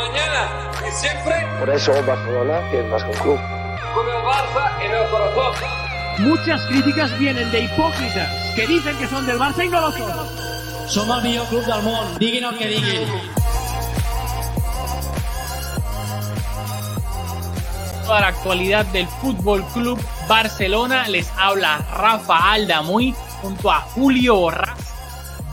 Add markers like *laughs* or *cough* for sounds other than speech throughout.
mañana y siempre. Por eso Barcelona es más que un club. Con el Barça en el corazón. Muchas críticas vienen de hipócritas que dicen que son del Barça y no lo son. Som el millor club del món, diguin el que diguin. Toda la actualidad del Fútbol Club Barcelona les habla Rafa Aldamuy junto a Julio Borras.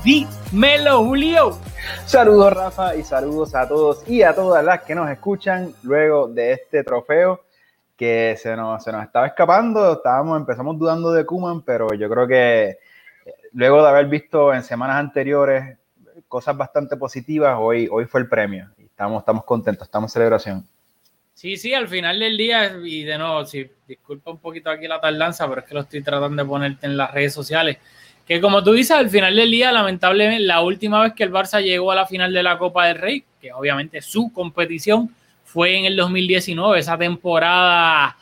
Dímelo, Julio. Saludos Rafa y saludos a todos y a todas las que nos escuchan luego de este trofeo que se nos, se nos estaba escapando. Estábamos, empezamos dudando de Kuman, pero yo creo que eh, luego de haber visto en semanas anteriores cosas bastante positivas, hoy, hoy fue el premio. Estamos, estamos contentos, estamos en celebración. Sí, sí, al final del día, y de nuevo, sí, disculpa un poquito aquí la tardanza, pero es que lo estoy tratando de ponerte en las redes sociales que como tú dices, al final del día, lamentablemente, la última vez que el Barça llegó a la final de la Copa del Rey, que obviamente su competición fue en el 2019, esa temporada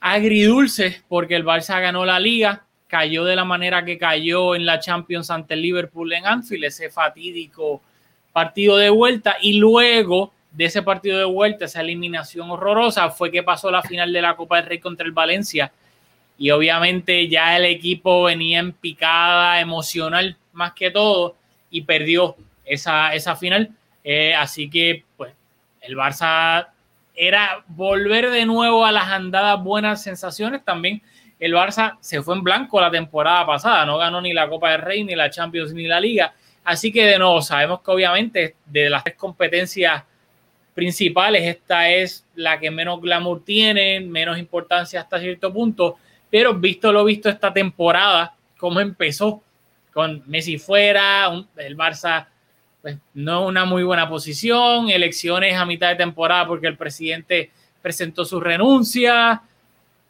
agridulce, porque el Barça ganó la liga, cayó de la manera que cayó en la Champions ante el Liverpool en Anfield, ese fatídico partido de vuelta, y luego de ese partido de vuelta, esa eliminación horrorosa, fue que pasó la final de la Copa del Rey contra el Valencia y obviamente ya el equipo venía en picada emocional más que todo y perdió esa, esa final. Eh, así que pues el Barça era volver de nuevo a las andadas buenas sensaciones. También el Barça se fue en blanco la temporada pasada, no ganó ni la Copa del Rey, ni la Champions, ni la Liga. Así que de nuevo sabemos que obviamente de las tres competencias principales, esta es la que menos glamour tiene, menos importancia hasta cierto punto pero visto lo visto esta temporada, cómo empezó con Messi fuera, el Barça pues, no una muy buena posición, elecciones a mitad de temporada porque el presidente presentó su renuncia.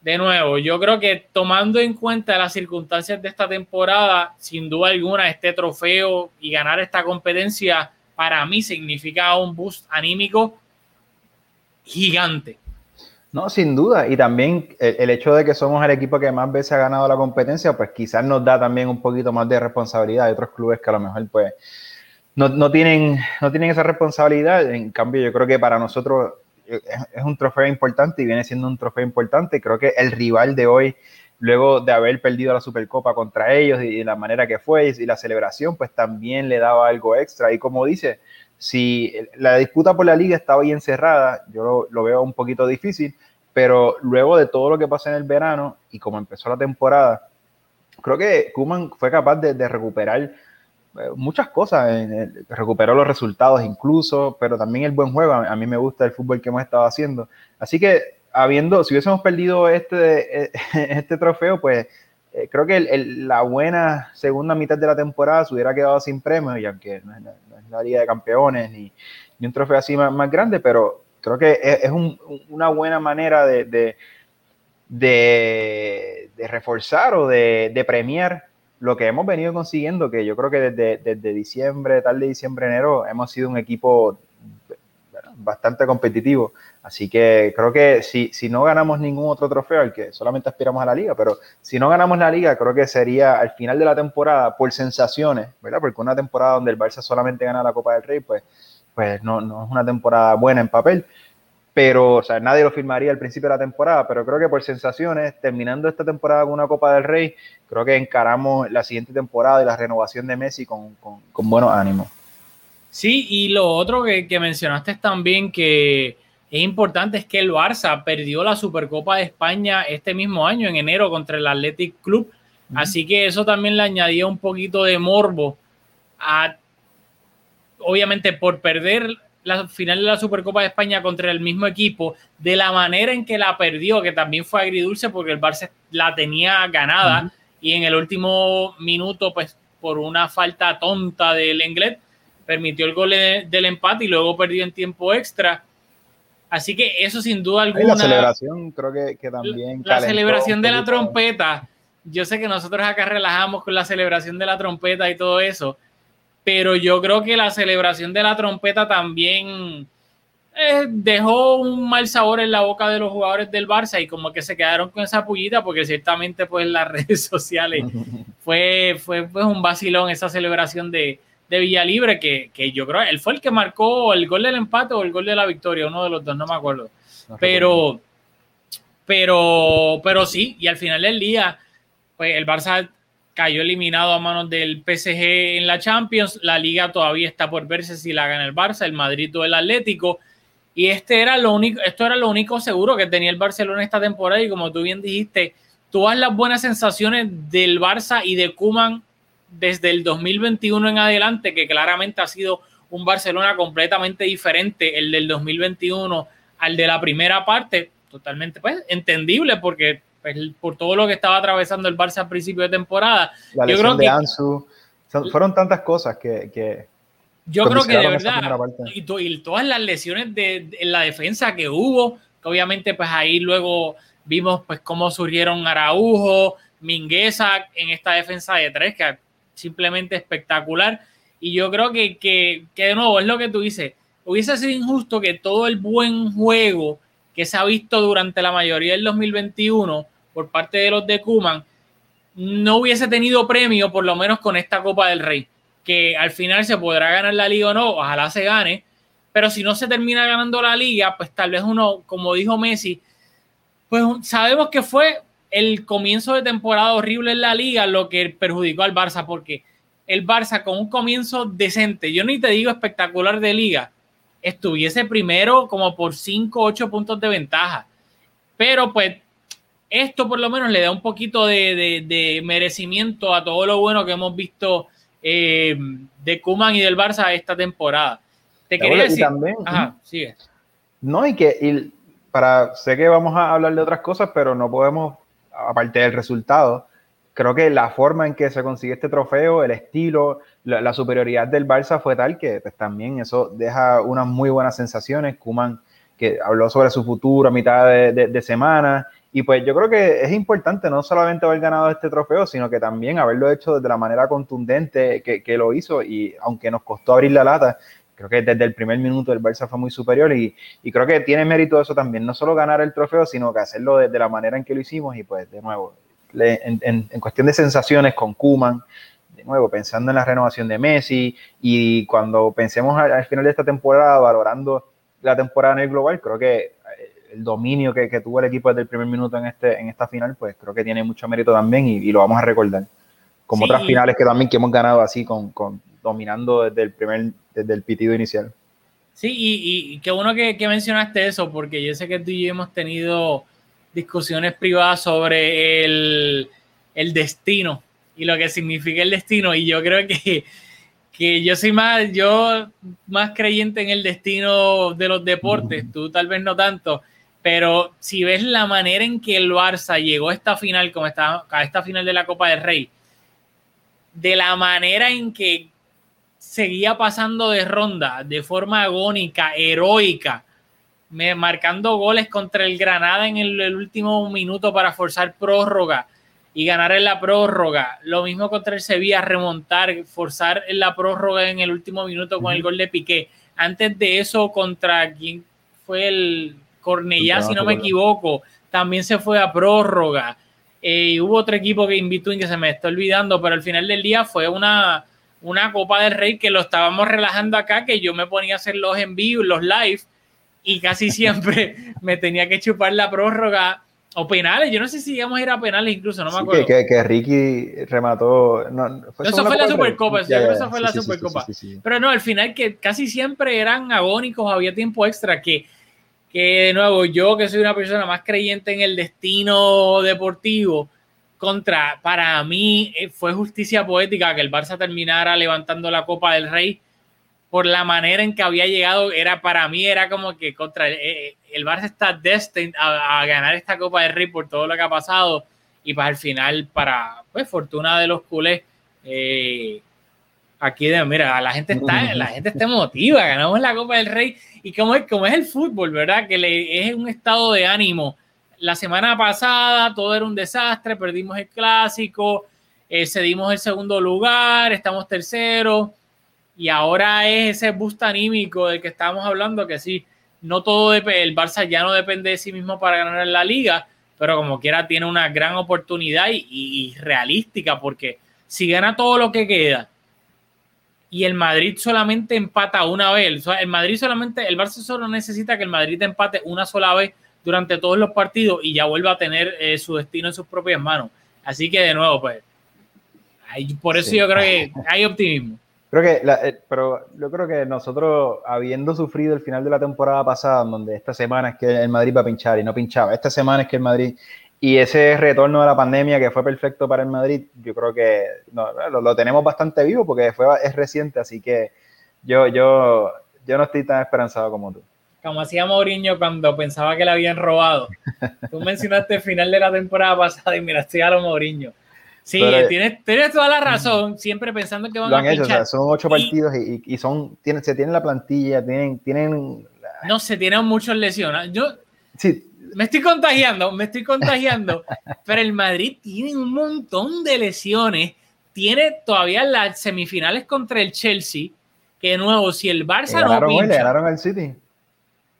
De nuevo, yo creo que tomando en cuenta las circunstancias de esta temporada, sin duda alguna, este trofeo y ganar esta competencia para mí significa un boost anímico gigante. No, sin duda. Y también el, hecho de que somos el equipo que más veces ha ganado la competencia, pues quizás nos da también un poquito más de responsabilidad de otros clubes que a lo mejor pues no, no tienen, no tienen esa responsabilidad. En cambio, yo creo que para nosotros es, es, un trofeo importante y viene siendo un trofeo importante. Creo que el rival de hoy, luego de haber perdido la Supercopa contra ellos y, la manera que fue y la celebración, pues también le daba algo extra. Y como dice, si la disputa por la liga estaba ahí encerrada, yo lo, veo un poquito difícil, pero luego de todo lo que pasó en el verano y como empezó la temporada, creo que Kuman fue capaz de, recuperar eh, muchas cosas, recuperó los resultados incluso, pero también el buen juego. A mí me gusta el fútbol que hemos estado haciendo. Así que, habiendo, si hubiésemos perdido este, *laughs* este trofeo, pues eh, creo que la buena segunda mitad de la temporada se hubiera quedado sin premios, y aunque no la Liga de Campeones ni, ni un trofeo así más, grande, pero creo que es, una buena manera de, de, de, reforzar o de, premiar lo que hemos venido consiguiendo, que yo creo que desde, desde diciembre, tal de diciembre, enero, hemos sido un equipo bastante competitivo. Así que creo que si, si no ganamos ningún otro trofeo, al que solamente aspiramos a la liga, pero si no ganamos la liga, creo que sería al final de la temporada, por sensaciones, ¿verdad? Porque una temporada donde el Barça solamente gana la Copa del Rey, pues, pues no, no es una temporada buena en papel. Pero, o sea, nadie lo firmaría al principio de la temporada, pero creo que por sensaciones, terminando esta temporada con una Copa del Rey, creo que encaramos la siguiente temporada y la renovación de Messi con, con, con buenos ánimos. Sí, y lo otro que, que mencionaste también que es importante es que el Barça perdió la Supercopa de España este mismo año, en enero, contra el Athletic Club. Así que eso también le añadía un poquito de morbo a, obviamente, por perder la final de la Supercopa de España contra el mismo equipo, de la manera en que la perdió, que también fue agridulce porque el Barça la tenía ganada y en el último minuto, pues por una falta tonta del inglés, permitió el gol del empate y luego perdió en tiempo extra. Así que eso sin duda alguna. la celebración creo que, también. La celebración de la trompeta. Yo sé que nosotros acá relajamos con la celebración de la trompeta y todo eso, pero yo creo que la celebración de la trompeta también eh, dejó un mal sabor en la boca de los jugadores del Barça y como que se quedaron con esa pullita porque ciertamente pues las *laughs* redes sociales *laughs* fue, fue pues, un vacilón esa celebración de, de Villalibre, que, que yo creo él fue el que marcó el gol del empate o el gol de la victoria, uno de los dos, no me acuerdo. No pero, pero, pero sí, y al final del día, pues el Barça cayó eliminado a manos del PSG en la Champions. La liga todavía está por verse si la gana el Barça, el Madrid o el Atlético. Y este era lo único, esto era lo único seguro que tenía el Barcelona esta temporada. Y como tú bien dijiste, todas las buenas sensaciones del Barça y de Kuman desde el 2021 en adelante, que claramente ha sido un Barcelona completamente diferente, el del 2021 al de la primera parte, totalmente pues, entendible porque pues, por todo lo que estaba atravesando el Barça a principio de temporada. La yo creo de que, Ansu, son- fueron tantas cosas que, que yo creo que de verdad, y, to- y todas las lesiones de, de- en la defensa que hubo, que obviamente pues ahí luego vimos pues cómo surgieron Araujo, Mingueza en esta defensa de tres, que simplemente espectacular. Y yo creo que, que, que de nuevo es lo que tú dices, hubiese sido injusto que todo el buen juego que se ha visto durante la mayoría del 2021 por parte de los de Kuman no hubiese tenido premio, por lo menos con esta Copa del Rey, que al final se podrá ganar la liga o no, ojalá se gane, pero si no se termina ganando la liga, pues tal vez uno, como dijo Messi, pues sabemos que fue el comienzo de temporada horrible en la liga lo que perjudicó al Barça, porque el Barça con un comienzo decente, yo ni te digo espectacular de liga, estuviese primero como por 5 8 puntos de ventaja. Pero pues esto por lo menos le da un poquito de, de- de merecimiento a todo lo bueno que hemos visto eh, de Kuman y del Barça esta temporada. Te quería decir. también- Ajá, sigue. No, y que y para, sé que vamos a hablar de otras cosas, pero no podemos, aparte del resultado, creo que la forma en que se consigue este trofeo, el estilo, la, superioridad del Barça fue tal que pues, también eso deja unas muy buenas sensaciones. Kuman, que habló sobre su futuro a mitad de semana, y pues yo creo que es importante no solamente haber ganado este trofeo, sino que también haberlo hecho de la manera contundente que, que lo hizo, y aunque nos costó abrir la lata, creo que desde el primer minuto el Barça fue muy superior y, y creo que tiene mérito eso también, no solo ganar el trofeo, sino que hacerlo de, de la manera en que lo hicimos y pues de nuevo, le- en, en- en cuestión de sensaciones con Kuman, de nuevo, pensando en la renovación de Messi y cuando pensemos al, al final de esta temporada, valorando la temporada en el global, creo que eh, el dominio que, que tuvo el equipo desde el primer minuto en, este, en esta final, pues creo que tiene mucho mérito también y, y lo vamos a recordar. Como Sí. otras finales que también que hemos ganado así, con, con dominando desde el primer, desde el pitido inicial. Sí, y, y qué bueno que, mencionaste eso, porque yo sé que tú y yo hemos tenido discusiones privadas sobre el, el destino y lo que significa el destino. Y yo creo que, que yo soy más, yo más creyente en el destino de los deportes, tú tal vez no tanto, pero si ves la manera en que el Barça llegó a esta final, como está, a esta final de la Copa del Rey, de la manera en que seguía pasando de ronda de forma agónica, heroica, me- marcando goles contra el Granada en el, el último minuto para forzar prórroga y ganar en la prórroga. Lo mismo contra el Sevilla, remontar, forzar en la prórroga en el último minuto con el gol de Piqué. Antes de eso, contra quien fue el Cornellá, si no me equivoco, también se fue a prórroga. Eh, y hubo otro equipo que invitó y que se me está olvidando, pero al final del día fue una, una Copa del Rey que lo estábamos relajando acá, que yo me ponía a hacer los envíos, los live, y casi *laughs* siempre me tenía que chupar la prórroga o penales. Yo no sé si íbamos a ir a penales incluso, no me Sí, acuerdo. que, que, Ricky remató. No, ¿fue Eso fue la? Supercopa, eso fue la Supercopa. Pero no, al final que casi siempre eran agónicos, había tiempo extra, que, que de nuevo, yo que soy una persona más creyente en el destino deportivo, contra, para mí eh, fue justicia poética que el Barça terminara levantando la Copa del Rey por la manera en que había llegado, era para mí era como que contra eh, eh, el Barça está destined a, a ganar esta Copa del Rey por todo lo que ha pasado y para el final, para pues fortuna de los culés, eh, aquí de, mira, la gente está, *laughs* la gente está emotiva, ganamos la Copa del Rey y como es, como es el fútbol, ¿verdad? Que le, es un estado de ánimo. La semana pasada todo era un desastre, perdimos el clásico, eh, cedimos el segundo lugar, estamos terceros y ahora es ese boost anímico del que estábamos hablando, que sí, no todo el Barça ya no depende de sí mismo para ganar la liga, pero como quiera tiene una gran oportunidad y realística, porque si gana todo lo que queda y el Madrid solamente empata una vez. el Madrid solamente, el Barça solo necesita que el Madrid empate una sola vez durante todos los partidos y ya vuelva a tener eh, su destino en sus propias manos. Así que de nuevo, pues, por eso yo creo que hay optimismo. Creo que, eh, pero yo creo que nosotros, habiendo sufrido el final de la temporada pasada, donde esta semana es que el Madrid va a pinchar y no pinchaba, esta semana es que el Madrid, y ese retorno de la pandemia que fue perfecto para el Madrid, yo creo que lo, tenemos bastante vivo porque fue, es reciente, así que yo, yo, yo no estoy tan esperanzado como tú. Como hacía Mourinho cuando pensaba que le habían robado. Tú mencionaste el final de la temporada pasada y mira, estoy a lo Mourinho Sí, tienes, tienes, toda la razón, siempre pensando que van lo han a hecho, son ocho partidos y, y, son, tienen, se tienen la plantilla, tienen, tienen... No, se tienen muchos lesiones. Yo sí. me estoy contagiando, me estoy contagiando, *laughs* pero el Madrid tiene un montón de lesiones, tiene todavía las semifinales contra el Chelsea, que de nuevo, si el Barça no pincha, le ganaron al City.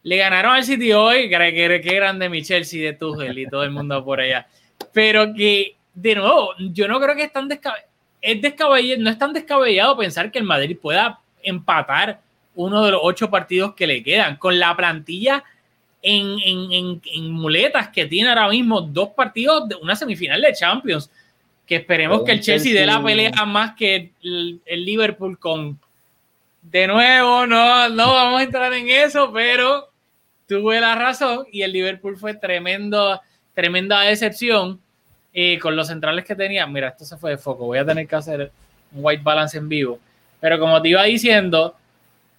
Le ganaron al City hoy, que, grande mi Chelsea de Tuchel y todo el mundo por allá. Pero que de nuevo, yo no creo que es tan es descabellado, no es tan descabellado pensar que el Madrid pueda empatar uno de los ocho partidos que le quedan. Con la plantilla en, muletas que tiene ahora mismo dos partidos de una semifinal de Champions. Que esperemos que el Chelsea, dé la pelea más que el, Liverpool con. De nuevo, no, no vamos a entrar en eso, pero tuve la razón y el Liverpool fue tremendo, tremenda decepción y con los centrales que tenía, mira, esto se fue de foco, voy a tener que hacer un white balance en vivo. Pero como te iba diciendo,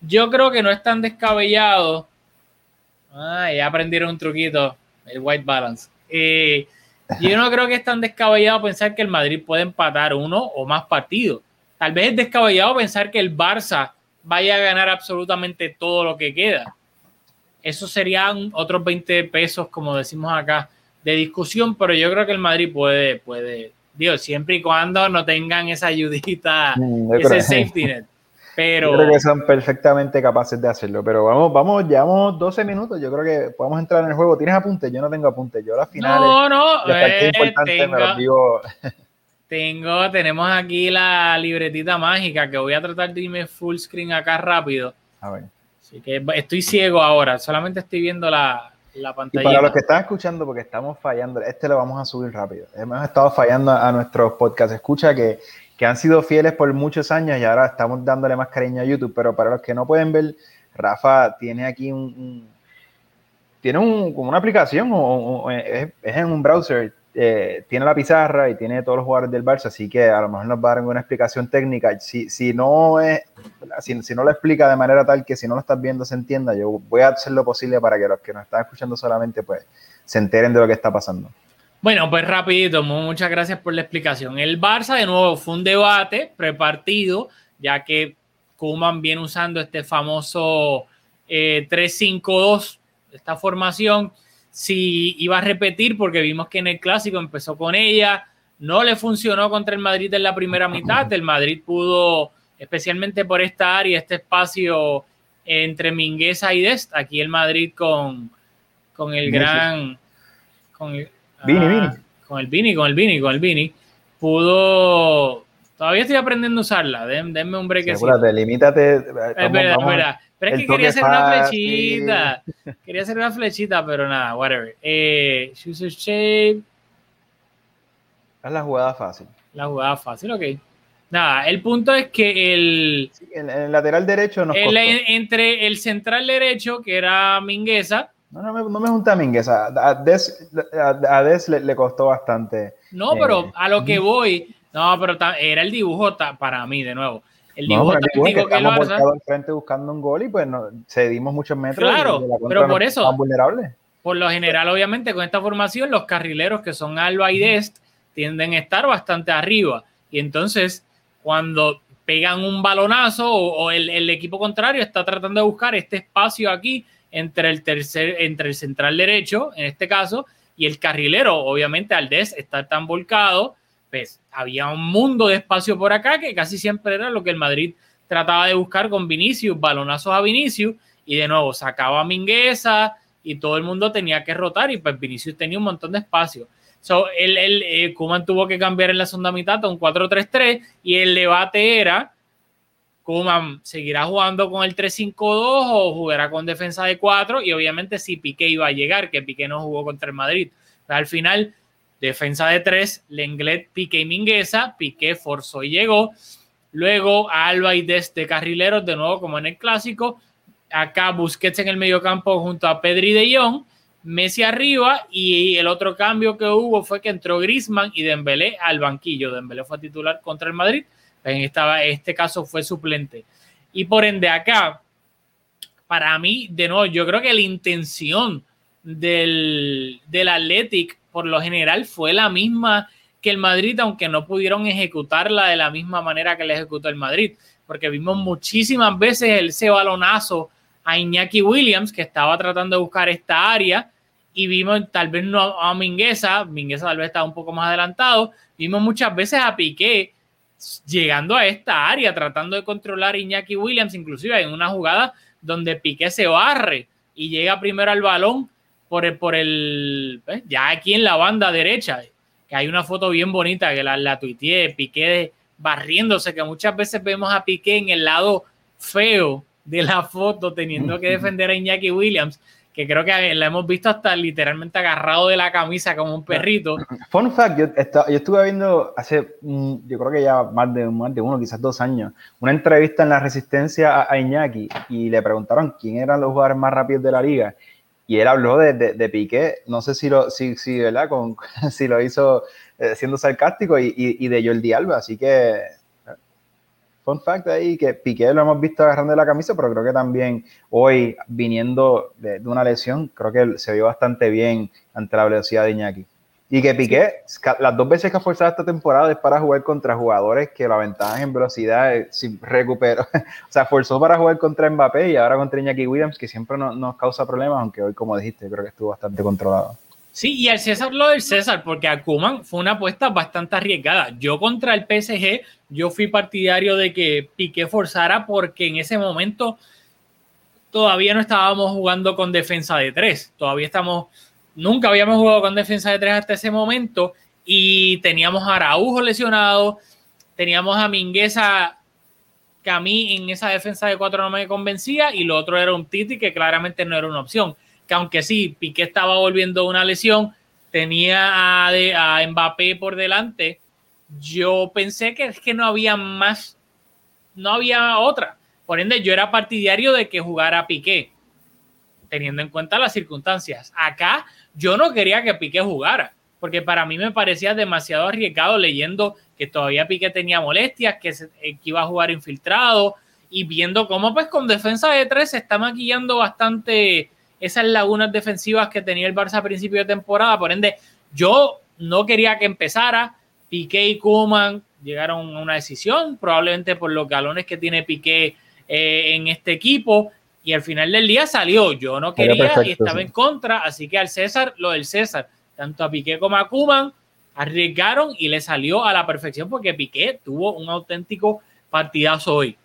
yo creo que no es tan descabellado. Ah, ya aprendieron un truquito, el white balance. yo no creo que es tan descabellado pensar que el Madrid puede empatar uno o más partidos. Tal vez es descabellado pensar que el Barça vaya a ganar absolutamente todo lo que queda. Eso serían otros 20 pesos, como decimos acá, de discusión, pero yo creo que el Madrid puede, puede, digo, siempre y cuando no tengan esa ayudita, mm, ese safety net. Pero... Yo creo que son perfectamente capaces de hacerlo, pero vamos, vamos, llevamos 12 minutos, yo creo que podemos entrar en el juego. ¿Tienes apuntes? Yo no tengo apuntes, yo las finales... No, no, eh, tengo, tengo, tenemos aquí la libretita mágica que voy a tratar de irme full screen acá rápido. A ver. Así que estoy ciego ahora, solamente estoy viendo la, la pantalla. Y para los que están escuchando, porque estamos fallando, este lo vamos a subir rápido. Hemos estado fallando a nuestros podcast escucha que, que han sido fieles por muchos años y ahora estamos dándole más cariño a YouTube. Pero para los que no pueden ver, Rafa tiene aquí un, tiene un, como una aplicación o, es, en un browser eh, tiene la pizarra y tiene todos los jugadores del Barça, así que a lo mejor nos va a dar una explicación técnica. Si, si no es, si, si, no lo explica de manera tal que si no lo estás viendo se entienda, yo voy a hacer lo posible para que los que nos están escuchando solamente pues se enteren de lo que está pasando. Bueno, pues rapidito, muchas gracias por la explicación. El Barça de nuevo fue un debate prepartido, ya que Kuman viene usando este famoso eh, 3-5-2, esta formación si iba a repetir, porque vimos que en el clásico empezó con ella, no le funcionó contra el Madrid en la primera mitad, el Madrid pudo, especialmente por esta área, este espacio entre Mingueza y Dest, aquí el Madrid con, con el gran... Con el, Vini, Vini. Ah, con el Vini, con el Vini, con el Vini, pudo... Todavía estoy aprendiendo a usarla, denme un break. limítate. Es verdad, es verdad. Pero es que quería hacer una flechita. Quería hacer una flechita, pero nada, whatever. Eh, shape. Es la jugada fácil. La jugada fácil, ok. Nada, el punto es que el. en, el lateral derecho nos Entre el central derecho, que era Mingueza. No, no me, no me junta Mingueza. A Des, a, Des le, costó bastante. No, pero eh, a lo que voy. No, pero era el dibujo para mí, de nuevo el dibujo táctico que, que el al frente buscando un gol y pues no, cedimos muchos metros. Claro, pero por eso, por lo general, obviamente, con esta formación, los carrileros que son Alba y Dest tienden a estar bastante arriba. Y entonces, cuando pegan un balonazo o, el, el, equipo contrario está tratando de buscar este espacio aquí entre el tercer, entre el central derecho, en este caso, y el carrilero, obviamente, al Dest está tan volcado pues había un mundo de espacio por acá que casi siempre era lo que el Madrid trataba de buscar con Vinicius, balonazos a Vinicius, y de nuevo sacaba a Mingueza y todo el mundo tenía que rotar y pues Vinicius tenía un montón de espacio. So, el, el eh, tuvo que cambiar en la segunda mitad a un 4-3-3 y el debate era Kuman seguirá jugando con el 3-5-2 o jugará con defensa de 4 y obviamente si Piqué iba a llegar, que Piqué no jugó contra el Madrid. al final, defensa de 3, Lenglet, Piqué y Mingueza, Piqué forzó y llegó. Luego Alba y desde carrileros, de nuevo como en el clásico. Acá Busquets en el medio campo junto a Pedri de Jong, Messi arriba y el otro cambio que hubo fue que entró Grisman y Dembélé al banquillo. Dembélé fue titular contra el Madrid en este caso fue suplente. Y por ende acá, para mí, de nuevo, yo creo que la intención del, del Athletic por lo general fue la misma que el Madrid, aunque no pudieron ejecutarla de la misma manera que le ejecutó el Madrid, porque vimos muchísimas veces ese balonazo a Iñaki Williams, que estaba tratando de buscar esta área, y vimos tal vez no a Mingueza, Mingueza tal vez estaba un poco más adelantado, vimos muchas veces a Piqué llegando a esta área, tratando de controlar a Iñaki Williams, inclusive en una jugada donde Piqué se barre y llega primero al balón por el, por el ya aquí en la banda derecha, que hay una foto bien bonita que la, la tuiteé, Piqué barriéndose, que muchas veces vemos a Piqué en el lado feo de la foto, teniendo que defender a Iñaki Williams que creo que la hemos visto hasta literalmente agarrado de la camisa como un perrito. *laughs* Fun fact, yo, yo estuve viendo hace, yo creo que ya más de, más de uno, quizás dos años, una entrevista en La Resistencia a, Iñaki y le preguntaron quién eran los jugadores más rápidos de la liga y él habló de, de, Piqué, no sé si lo, si, si, ¿verdad? Con, *laughs* si lo hizo eh, siendo sarcástico y, y, de Jordi Alba, así que fun fact ahí que Piqué lo hemos visto agarrando la camisa, pero creo que también hoy, viniendo de, una lesión, creo que se vio bastante bien ante la velocidad de Iñaki. Y que Piqué, las dos veces que ha forzado esta temporada es para jugar contra jugadores que la ventaja en velocidad si recupero. *laughs* o sea, forzó para jugar contra Mbappé y ahora contra Iñaki Williams, que siempre nos causa problemas, aunque hoy, como dijiste, creo que estuvo bastante controlado. Sí, y al César lo del César, porque a Kuman fue una apuesta bastante arriesgada. Yo contra el PSG, yo fui partidario de que Piqué forzara porque en ese momento todavía no estábamos jugando con defensa de tres. Todavía estamos, nunca habíamos jugado con defensa de tres hasta ese momento y teníamos a Araujo lesionado, teníamos a Mingueza que a mí en esa defensa de cuatro no me convencía y lo otro era un Titi que claramente no era una opción que aunque sí, Piqué estaba volviendo una lesión, tenía a, a Mbappé por delante, yo pensé que es que no había más, no había otra. Por ende, yo era partidario de que jugara Piqué, teniendo en cuenta las circunstancias. Acá yo no quería que Piqué jugara, porque para mí me parecía demasiado arriesgado leyendo que todavía Piqué tenía molestias, que, que iba a jugar infiltrado y viendo cómo pues con defensa de tres se está maquillando bastante esas lagunas defensivas que tenía el Barça a principio de temporada. Por ende, yo no quería que empezara. Piqué y Kuman llegaron a una decisión, probablemente por los galones que tiene Piqué eh, en este equipo. Y al final del día salió. Yo no quería y estaba en contra. Así que al César, lo del César, tanto a Piqué como a Kuman, arriesgaron y le salió a la perfección porque Piqué tuvo un auténtico partidazo hoy.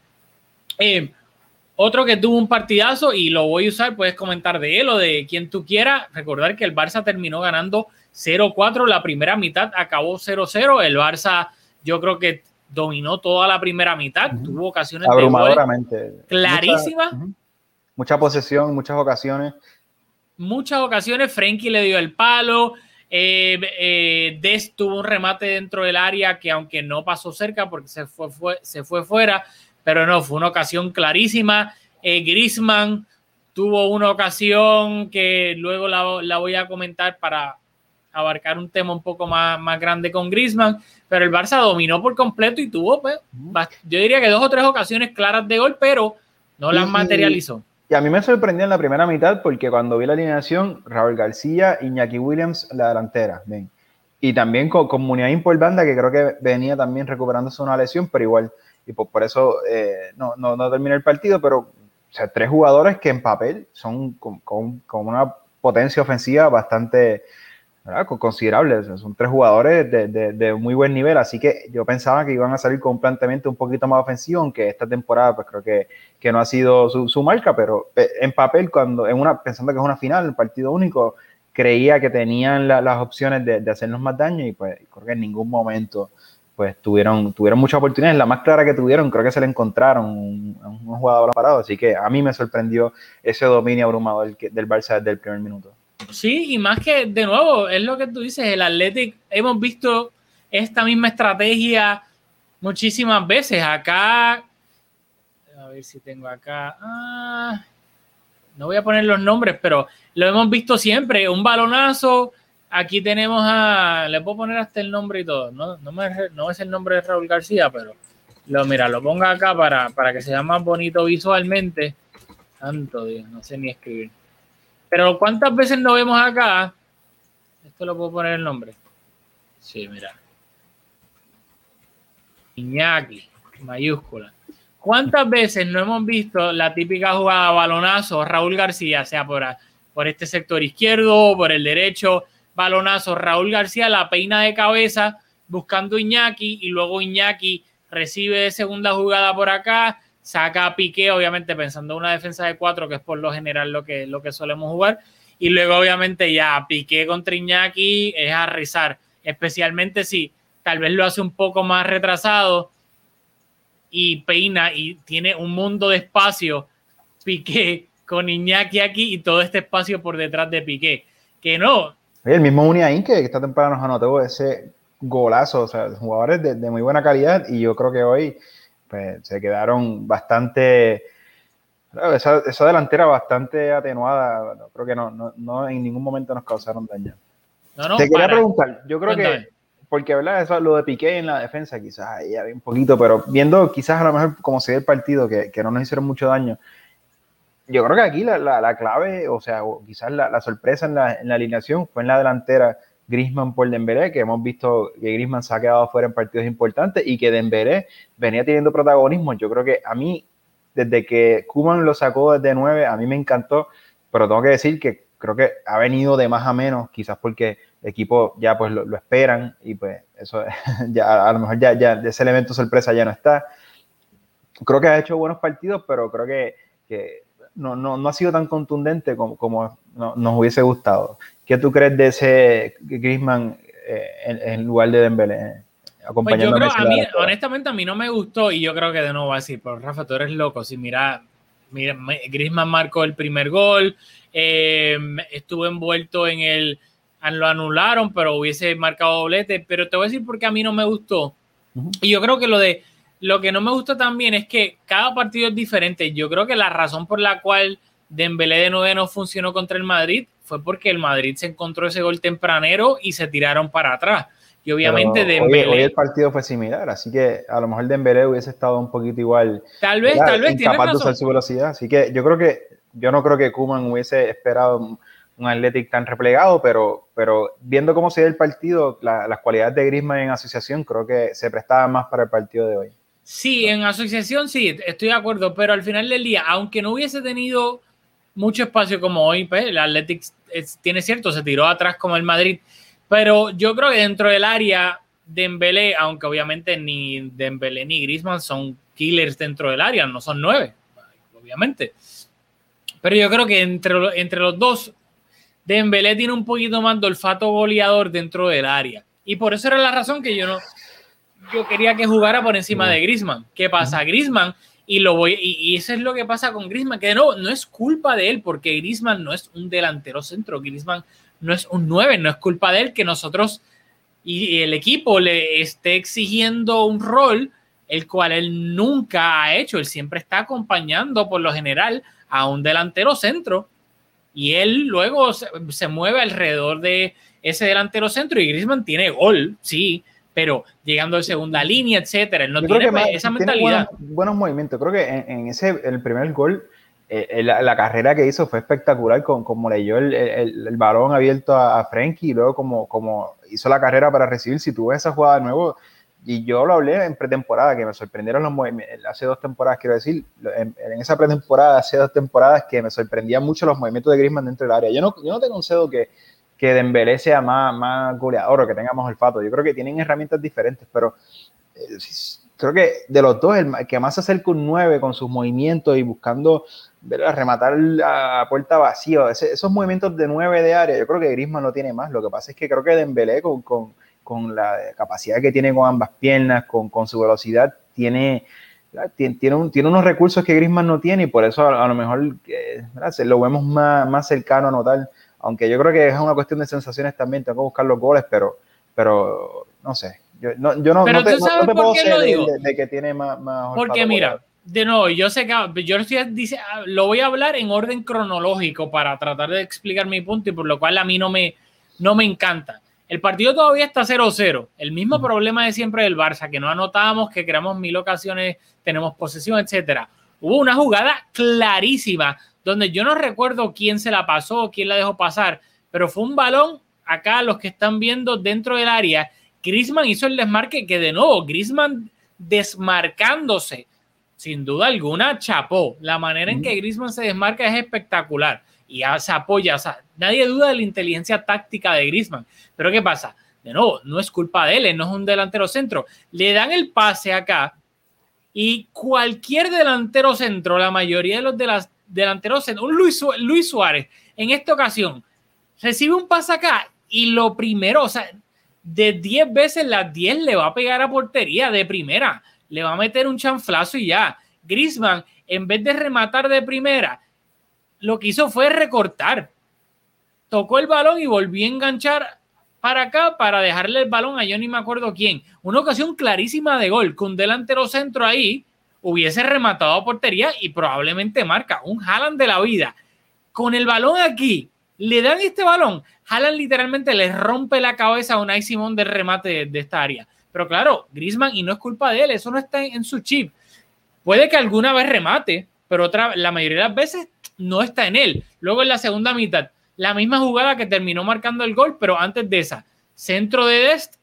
Eh, otro que tuvo un partidazo y lo voy a usar, puedes comentar de él o de quien tú quieras. Recordar que el Barça terminó ganando 0-4, la primera mitad acabó 0-0. El Barça, yo creo que dominó toda la primera mitad, tuvo ocasiones abrumadoramente clarísimas. Mucha, posesión, muchas ocasiones. Muchas ocasiones, Frenkie le dio el palo. Eh, eh, Des tuvo un remate dentro del área que aunque no pasó cerca porque se fue, fue se fue fuera, pero no, fue una ocasión clarísima. Eh, Grisman tuvo una ocasión que luego la, voy a comentar para abarcar un tema un poco más, más grande con Grisman, pero el Barça dominó por completo y tuvo, pues, yo diría que dos o tres ocasiones claras de gol, pero no las materializó. Y a mí me sorprendió en la primera mitad porque cuando vi la alineación, Raúl García, Iñaki Williams, la delantera, ven. Y también con, con Muniain por banda, que creo que venía también recuperándose una lesión, pero igual y por eso eh, no, no, no termina el partido, pero o sea, tres jugadores que en papel son con, con, una potencia ofensiva bastante considerable. son tres jugadores de, de, de, muy buen nivel, así que yo pensaba que iban a salir con un planteamiento un poquito más ofensivo, aunque esta temporada pues creo que, que no ha sido su, su, marca, pero eh, en papel, cuando en una, pensando que es una final, un partido único, creía que tenían las opciones de, de, hacernos más daño y pues creo que en ningún momento pues tuvieron, tuvieron muchas oportunidades. La más clara que tuvieron, creo que se le encontraron un, un jugador parado. Así que a mí me sorprendió ese dominio abrumador del Barça desde el primer minuto. Sí, y más que, de nuevo, es lo que tú dices, el Athletic, hemos visto esta misma estrategia muchísimas veces. Acá, a ver si tengo acá, ah, no voy a poner los nombres, pero lo hemos visto siempre, un balonazo, aquí tenemos a, le puedo poner hasta el nombre y todo, no, no, me, no es el nombre de Raúl García, pero lo, mira, lo pongo acá para, para que sea más bonito visualmente. Santo Dios, no sé ni escribir. Pero ¿cuántas veces nos vemos acá? Esto lo puedo poner el nombre. Sí, mira. Iñaki, mayúscula. ¿Cuántas veces no hemos visto la típica jugada balonazo Raúl García, sea por, por este sector izquierdo o por el derecho? Balonazo Raúl García, la peina de cabeza buscando Iñaki y luego Iñaki recibe segunda jugada por acá, saca a Piqué, obviamente pensando en una defensa de cuatro, que es por lo general lo que, lo que solemos jugar, y luego obviamente ya Piqué contra Iñaki es a rizar, especialmente si tal vez lo hace un poco más retrasado y peina y tiene un mundo de espacio Piqué con Iñaki aquí y todo este espacio por detrás de Piqué. Que no. El mismo Uniain que esta temporada nos anotó ese golazo, o sea, jugadores de, muy buena calidad y yo creo que hoy pues, se quedaron bastante, esa, esa, delantera bastante atenuada, creo que no, no, en ningún momento nos causaron daño. Te quería preguntar, yo creo que porque ¿verdad? Eso, lo de Piqué en la defensa, quizás ahí había un poquito, pero viendo quizás a lo mejor como se dio el partido, que, que no nos hicieron mucho daño, yo creo que aquí la, la, clave, o sea, quizás la, la sorpresa en la, en la, alineación fue en la delantera Grisman por Dembélé, que hemos visto que Grisman se ha quedado fuera en partidos importantes y que Dembélé venía teniendo protagonismo. Yo creo que a mí, desde que Kuman lo sacó desde 9, a mí me encantó, pero tengo que decir que creo que ha venido de más a menos, quizás porque el equipo ya pues lo, esperan y pues eso *laughs* ya a lo mejor ya, ya ese elemento sorpresa ya no está. Creo que ha hecho buenos partidos, pero creo que, que no, no, no, ha sido tan contundente como, como nos hubiese gustado. ¿Qué tú crees de ese Griezmann eh, en, lugar de Dembélé? Pues yo creo, a, mí, honestamente, a mí no me gustó y yo creo que de nuevo va a decir, pero Rafa, tú eres loco. Si mira, mira Griezmann marcó el primer gol, eh, estuvo envuelto en el, lo anularon, pero hubiese marcado doblete. Pero te voy a decir porque a mí no me gustó. Y yo creo que lo de lo que no me gusta también es que cada partido es diferente. Yo creo que la razón por la cual Dembélé de nueve no funcionó contra el Madrid fue porque el Madrid se encontró ese gol tempranero y se tiraron para atrás. Y obviamente Dembélé... Hoy, el partido fue similar, así que a lo mejor Dembélé hubiese estado un poquito igual. Tal vez, tal vez. Incapaz de usar su velocidad. Así que yo creo que yo no creo que Kuman hubiese esperado un Athletic tan replegado, pero, pero viendo cómo se dio el partido, las cualidades de Griezmann en asociación creo que se prestaban más para el partido de hoy. Sí, en asociación sí, estoy de acuerdo, pero al final del día, aunque no hubiese tenido mucho espacio como hoy, pues, el Athletic tiene cierto, se tiró atrás como el Madrid, pero yo creo que dentro del área, Dembélé, aunque obviamente ni Dembélé ni Griezmann son killers dentro del área, no son nueve, obviamente. Pero yo creo que entre, entre los dos, Dembélé tiene un poquito más de olfato goleador dentro del área. Y por eso era la razón que yo no yo quería que jugara por encima de Griezmann. ¿Qué pasa? Griezmann y lo voy y, eso es lo que pasa con Griezmann, que no no es culpa de él porque Griezmann no es un delantero centro, Griezmann no es un 9, no es culpa de él que nosotros y el equipo le esté exigiendo un rol el cual él nunca ha hecho, él siempre está acompañando por lo general a un delantero centro. Y él luego se, mueve alrededor de ese delantero centro y Griezmann tiene gol, sí, pero llegando de segunda línea, etcétera, él no tiene esa mentalidad. buenos, movimientos, creo que en, ese el primer gol eh, la, carrera que hizo fue espectacular, con, como leyó el, el, balón abierto a, a Frenkie y luego como, como hizo la carrera para recibir. Si tú ves esa jugada de nuevo, y yo lo hablé en pretemporada, que me sorprendieron los movimientos, hace dos temporadas, quiero decir, en, esa pretemporada, hace dos temporadas, que me sorprendían mucho los movimientos de Griezmann dentro del área. Yo no, yo no te concedo que, que Dembélé sea más, más goleador o que tenga más olfato. Yo creo que tienen herramientas diferentes, pero eh, creo que de los dos, el que más se acerca un 9 con sus movimientos y buscando rematar la puerta vacía, esos movimientos de 9 de área, yo creo que Griezmann no tiene más. Lo que pasa es que creo que Dembélé con con la capacidad que tiene con ambas piernas, con, con su velocidad, tiene, tiene, un, tiene, unos recursos que Griezmann no tiene y por eso a, lo mejor eh, lo vemos más, más cercano a notar. Aunque yo creo que es una cuestión de sensaciones también, tengo que buscar los goles, pero, pero no sé. Yo no, yo no, pero te, tú sabes por qué lo digo. De, de, que tiene más. más Porque mira, de nuevo, yo sé que yo dice, lo voy a hablar en orden cronológico para tratar de explicar mi punto y por lo cual a mí no me, no me encanta. El partido todavía está 0-0. El mismo problema de siempre del Barça, que no anotamos, que creamos mil ocasiones, tenemos posesión, etcétera. Hubo una jugada clarísima donde yo no recuerdo quién se la pasó, quién la dejó pasar, pero fue un balón acá, los que están viendo dentro del área. Grisman hizo el desmarque que de nuevo, Grisman desmarcándose sin duda alguna, chapó. La manera en que Griezmann se desmarca es espectacular y ya se apoya. O sea, nadie duda de la inteligencia táctica de Griezmann. Pero ¿qué pasa? De nuevo, no es culpa de él, no es un delantero centro. Le dan el pase acá y cualquier delantero centro, la mayoría de los de las delanteros centro, un Luis, Luis Suárez, en esta ocasión, recibe un pase acá y lo primero, o sea, de 10 veces las 10 le va a pegar a portería de primera le va a meter un chanflazo y ya. Grisman, en vez de rematar de primera, lo que hizo fue recortar. Tocó el balón y volvió a enganchar para acá para dejarle el balón a yo ni me acuerdo quién. Una ocasión clarísima de gol con delantero centro ahí hubiese rematado a portería y probablemente marca un Haaland de la vida. Con el balón aquí, le dan este balón, Haaland literalmente le rompe la cabeza a Unai Simón del remate de, esta área. Pero claro, Grisman, y no es culpa de él, eso no está en, su chip. Puede que alguna vez remate, pero otra, la mayoría de las veces no está en él. Luego en la segunda mitad, la misma jugada que terminó marcando el gol, pero antes de esa, centro de Dest,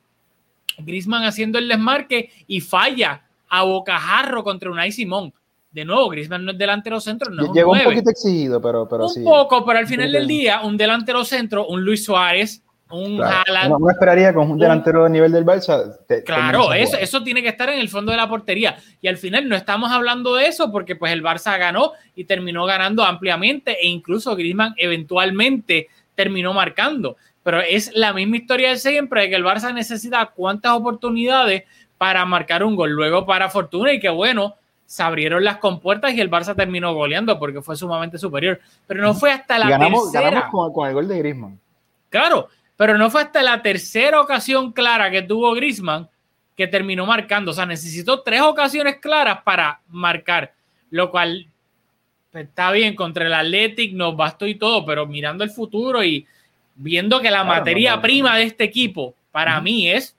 Grisman haciendo el desmarque y falla a bocajarro contra Unai Simón. De nuevo, Grisman no es delantero centro, no es Llegó un, poquito exigido, pero, pero un sí. Un poco, pero al final del día, un delantero centro, un Luis Suárez, un claro. Uno, esperaría con un delantero de nivel del Barça. Te, claro, eso, eso tiene que estar en el fondo de la portería. Y al final no estamos hablando de eso porque pues el Barça ganó y terminó ganando ampliamente e incluso Griezmann eventualmente terminó marcando. Pero es la misma historia de siempre de que el Barça necesita cuántas oportunidades para marcar un gol. Luego para Fortuna y que bueno, se abrieron las compuertas y el Barça terminó goleando porque fue sumamente superior. Pero no fue hasta la ganamos, tercera. Ganamos con, con el gol de Griezmann. Claro, pero no fue hasta la tercera ocasión clara que tuvo Grisman que terminó marcando. O sea, necesitó tres ocasiones claras para marcar, lo cual pues, está bien contra el Athletic, nos bastó y todo, pero mirando el futuro y viendo que la claro, materia no, prima de este equipo para uh -huh. mí es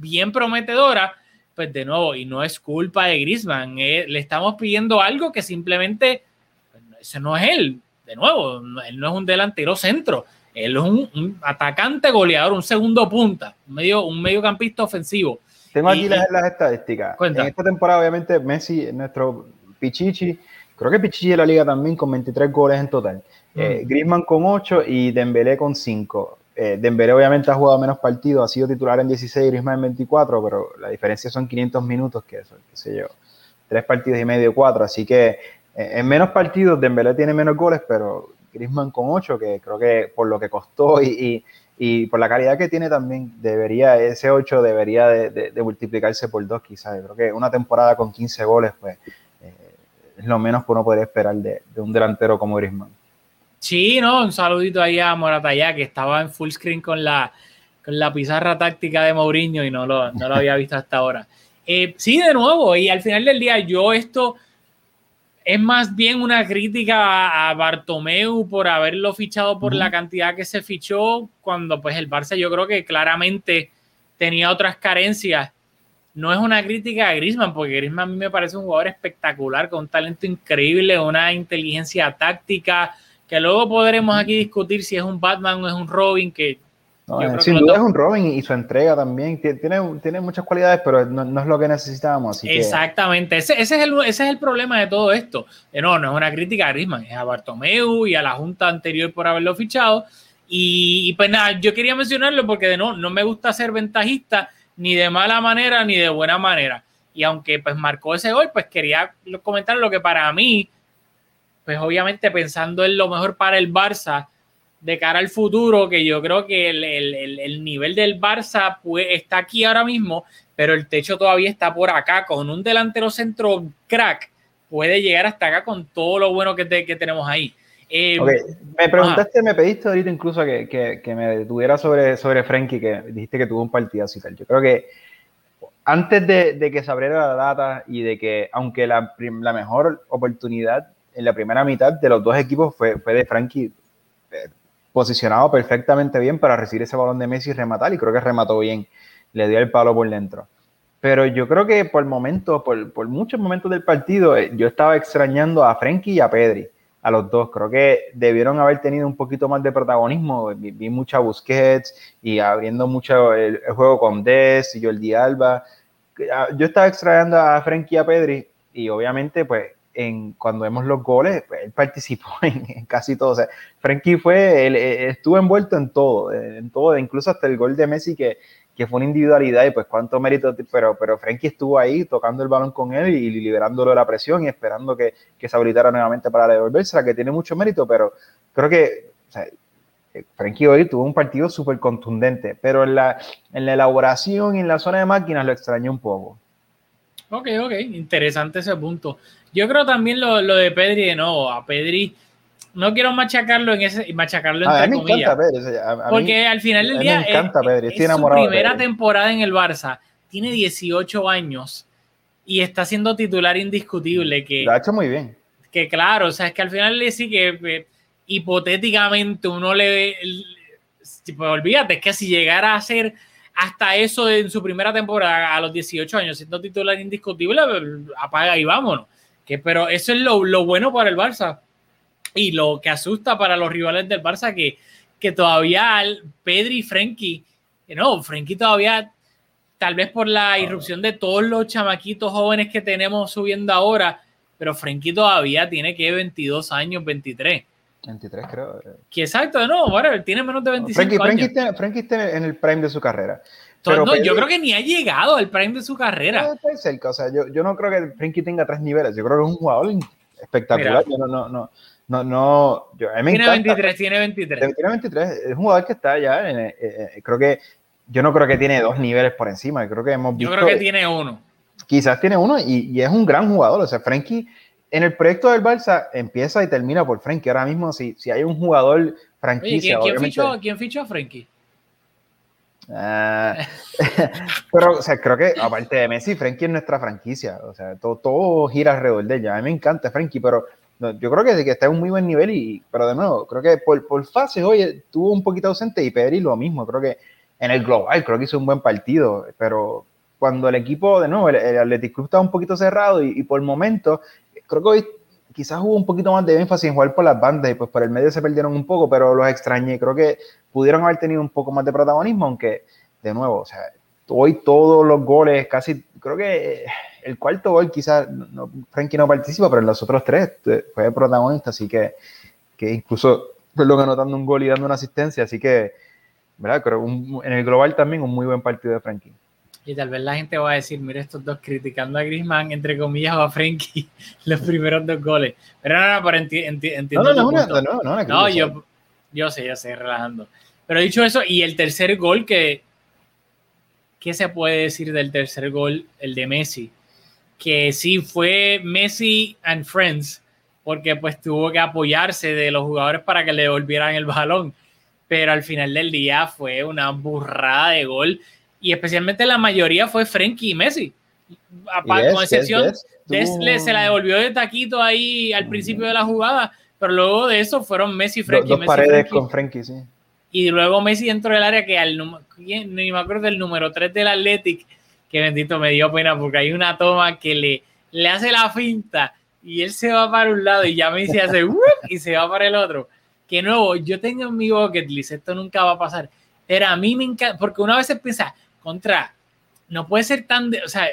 bien prometedora, pues de nuevo, y no es culpa de Grisman, eh, le estamos pidiendo algo que simplemente, pues, ese no es él, de nuevo, él no es un delantero centro, él es un, un, atacante goleador, un segundo punta, un, medio, un mediocampista ofensivo. Tengo aquí y, las, las, estadísticas. Cuenta. En esta temporada, obviamente, Messi, nuestro Pichichi, creo que Pichichi de la liga también con 23 goles en total. Mm. Eh, Griezmann con 8 y Dembélé con 5. Eh, Dembélé obviamente ha jugado menos partidos, ha sido titular en 16 y Griezmann en 24, pero la diferencia son 500 minutos, que eso, qué sé yo, tres partidos y medio, cuatro, así que eh, en menos partidos Dembélé tiene menos goles, pero Griezmann con 8, que creo que por lo que costó y, por la calidad que tiene también, debería, ese 8 debería de, de, de multiplicarse por 2 quizás. Creo que una temporada con 15 goles, pues eh, es lo menos que uno podría esperar de, de, un delantero como Griezmann. Sí, no, un saludito ahí a Morataya, que estaba en full screen con la, con la pizarra táctica de Mourinho y no lo, no lo había visto hasta ahora. Eh, sí, de nuevo, y al final del día yo esto es más bien una crítica a Bartomeu por haberlo fichado por uh -huh. la cantidad que se fichó, cuando pues el Barça yo creo que claramente tenía otras carencias. No es una crítica a Griezmann, porque Griezmann a mí me parece un jugador espectacular, con un talento increíble, una inteligencia táctica, que luego podremos aquí discutir si es un Batman o es un Robin, que no, sin duda es un Robin y su entrega también tiene, tiene muchas cualidades, pero no, no es lo que necesitábamos. Así Exactamente, que... ese, ese, es el, ese es el problema de todo esto. No, no es una crítica a Griezmann, es a Bartomeu y a la junta anterior por haberlo fichado. Y, y pues nada, yo quería mencionarlo porque de no, no me gusta ser ventajista ni de mala manera ni de buena manera. Y aunque pues marcó ese gol, pues quería comentar lo que para mí, pues obviamente pensando en lo mejor para el Barça, de cara al futuro, que yo creo que el, el, el nivel del Barça pues, está aquí ahora mismo, pero el techo todavía está por acá, con un delantero centro crack, puede llegar hasta acá con todo lo bueno que, te, que tenemos ahí. Eh, okay. Me preguntaste, ajá. me pediste ahorita incluso que, que, que, me detuviera sobre, sobre Frenkie, que dijiste que tuvo un partidazo y tal. Yo creo que antes de, de, que se abriera la data y de que, aunque la, la, mejor oportunidad en la primera mitad de los dos equipos fue, fue de Frankie, eh, posicionado perfectamente bien para recibir ese balón de Messi y rematar, y creo que remató bien, le dio el palo por dentro. Pero yo creo que por momentos, por, por muchos momentos del partido, eh, yo estaba extrañando a Frankie y a Pedri, a los dos. Creo que debieron haber tenido un poquito más de protagonismo. Vi, mucha Busquets y abriendo mucho el, el juego con Des y Jordi Alba. Yo estaba extrañando a Frankie y a Pedri y obviamente pues en, cuando vemos los goles, pues, él participó *laughs* en, casi todo. O sea, Frankie fue, estuvo envuelto en todo, en todo, incluso hasta el gol de Messi que, que fue una individualidad y pues cuánto mérito, pero, pero Frankie estuvo ahí tocando el balón con él y liberándolo de la presión y esperando que, que se habilitara nuevamente para devolverse, la que tiene mucho mérito, pero creo que o sea, Frankie hoy tuvo un partido súper contundente, pero en la, en la elaboración y en la zona de máquinas lo extrañó un poco. Ok, ok, interesante ese punto. Yo creo también lo, lo de Pedri de nuevo, a Pedri no quiero machacarlo en ese machacarlo entre a mí comillas. Me encanta Pedri, a, a porque mí, al final del día me encanta es, Pedri, es su primera temporada en el Barça, tiene 18 años y está siendo titular indiscutible que lo ha hecho muy bien. Que claro, o sea, es que al final le sí que eh, hipotéticamente uno le pues olvídate, es que si llegara a ser hasta eso en su primera temporada a los 18 años siendo titular indiscutible, apaga y vámonos. Que, pero eso es lo, lo bueno para el Barça y lo que asusta para los rivales del Barça que, que todavía Pedri y Frenkie, no, Frenkie todavía, tal vez por la irrupción de todos los chamaquitos jóvenes que tenemos subiendo ahora, pero Frenkie todavía tiene que 22 años, 23. 23 creo. Que exacto, no, bueno, tiene menos de 25 Frankie, años. Frankie está, Frankie está en el prime de su carrera. Pero no, yo creo que ni ha llegado al prime de su carrera. Está cerca, o sea, yo, yo no creo que Frankie tenga tres niveles, yo creo que es un jugador espectacular, Mira, yo no, no, no no, no, yo, a mí me tiene encanta. 23, tiene 23. Tiene 23, es un jugador que está ya, en, eh, eh, creo que, yo no creo que tiene dos niveles por encima, creo que hemos visto. Yo creo que tiene uno. Quizás tiene uno y, y es un gran jugador, o sea, Frankie, en el proyecto del Barça empieza y termina por Frankie, ahora mismo si, si hay un jugador franquicia. Oye, ¿quién, quién, fichó, ¿quién fichó a Frankie? Uh, *laughs* pero, o sea, creo que aparte de Messi, Frankie es nuestra franquicia. O sea, todo, todo gira alrededor de ella. A mí me encanta Frankie, pero no, yo creo que, que, está en un muy buen nivel, y, pero de nuevo, creo que por, por fases hoy estuvo un poquito ausente y Pedri lo mismo, creo que en el global creo que hizo un buen partido, pero cuando el equipo, de nuevo, el, el Athletic Club estaba un poquito cerrado y, y, por el momento, creo que hoy quizás hubo un poquito más de énfasis en jugar por las bandas y pues por el medio se perdieron un poco, pero los extrañé, creo que pudieron haber tenido un poco más de protagonismo, aunque de nuevo, o sea, hoy todos los goles, casi, creo que el cuarto gol quizás no, Frankie no participa, pero en los otros tres fue protagonista, así que, que incluso que anotando un gol y dando una asistencia, así que, ¿verdad? Creo un, en el global también un muy buen partido de Frankie. Y tal vez la gente va a decir, mira estos dos criticando a Griezmann, entre comillas, o a Frankie, *laughs* los primeros dos goles. Pero no, no, pero enti enti entiendo. No, no, no, no, no, no, no yo, yo sé, yo sé, relajando. Pero dicho eso, y el tercer gol que, ¿qué se puede decir del tercer gol, el de Messi? que sí fue Messi and Friends, porque pues tuvo que apoyarse de los jugadores para que le devolvieran el balón. Pero al final del día fue una burrada de gol y especialmente la mayoría fue Frenkie y Messi. Yes, con excepción, yes, yes. Des se la devolvió de taquito ahí al principio de la jugada, pero luego de eso fueron Messi y Frenkie. Dos, Messi, paredes Frenkie. con Frenkie, sí. Y luego Messi dentro del área que al ni me acuerdo del número 3 del Athletic, que bendito me dio pena porque hay una toma que le, le hace la finta y él se va para un lado y ya Messi hace *laughs* y se va para el otro. Que nuevo, yo tengo en mi bucket list, esto nunca va a pasar, pero a mí me encanta, porque una vez piensa, contra, no puede ser tan, de, o sea,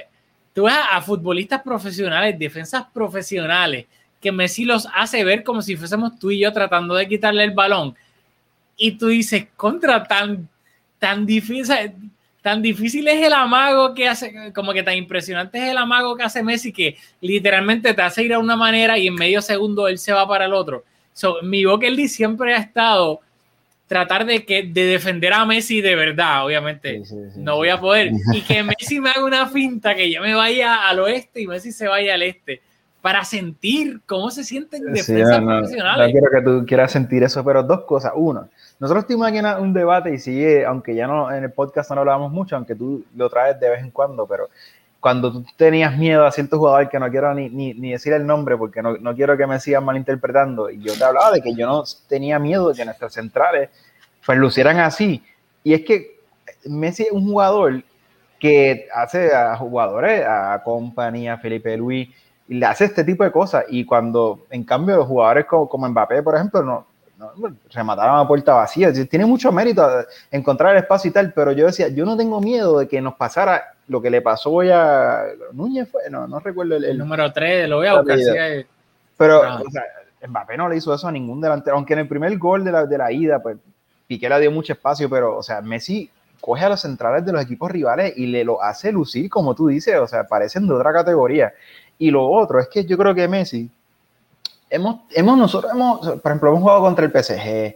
tú ves a, futbolistas profesionales, defensas profesionales, que Messi los hace ver como si fuésemos tú y yo tratando de quitarle el balón. Y tú dices, contra tan, tan difícil, tan difícil es el amago que hace, como que tan impresionante es el amago que hace Messi que literalmente te hace ir a una manera y en medio segundo él se va para el otro. So, mi Bokeldi siempre ha estado tratar de, que, de defender a Messi de verdad, obviamente. no voy a poder. *laughs* Y que Messi me haga una finta, que yo me vaya al oeste y Messi se vaya al este, para sentir cómo se sienten defensas profesionales. No quiero que tú quieras sentir eso, pero dos cosas. Uno, nosotros tuvimos aquí un debate y sigue, aunque ya no en el podcast no hablábamos mucho, aunque tú lo traes de vez en cuando, pero cuando tú tenías miedo a cierto jugador que no quiero ni, ni, ni decir el nombre porque no, no, quiero que me sigan malinterpretando, y yo te hablaba de que yo no tenía miedo de que nuestras centrales pues lucieran así. Y es que Messi es un jugador que hace a jugadores, a compañía, a Felipe Luis, le hace este tipo de cosas. Y cuando, en cambio, jugadores como, como Mbappé, por ejemplo, no, no remataron a puerta vacía. Tiene mucho mérito encontrar el espacio y tal, pero yo decía, yo no tengo miedo de que nos pasara lo que le pasó a Núñez fue, no, no recuerdo el, número 3, lo voy a buscar. pero o sea, Mbappé no le hizo eso a ningún delantero, aunque en el primer gol de la, de la ida, pues Piqué le dio mucho espacio, pero o sea, Messi coge a los centrales de los equipos rivales y le lo hace lucir, como tú dices, o sea, parecen de otra categoría. Y lo otro es que yo creo que Messi, hemos, hemos nosotros hemos, por ejemplo, hemos jugado contra el PSG,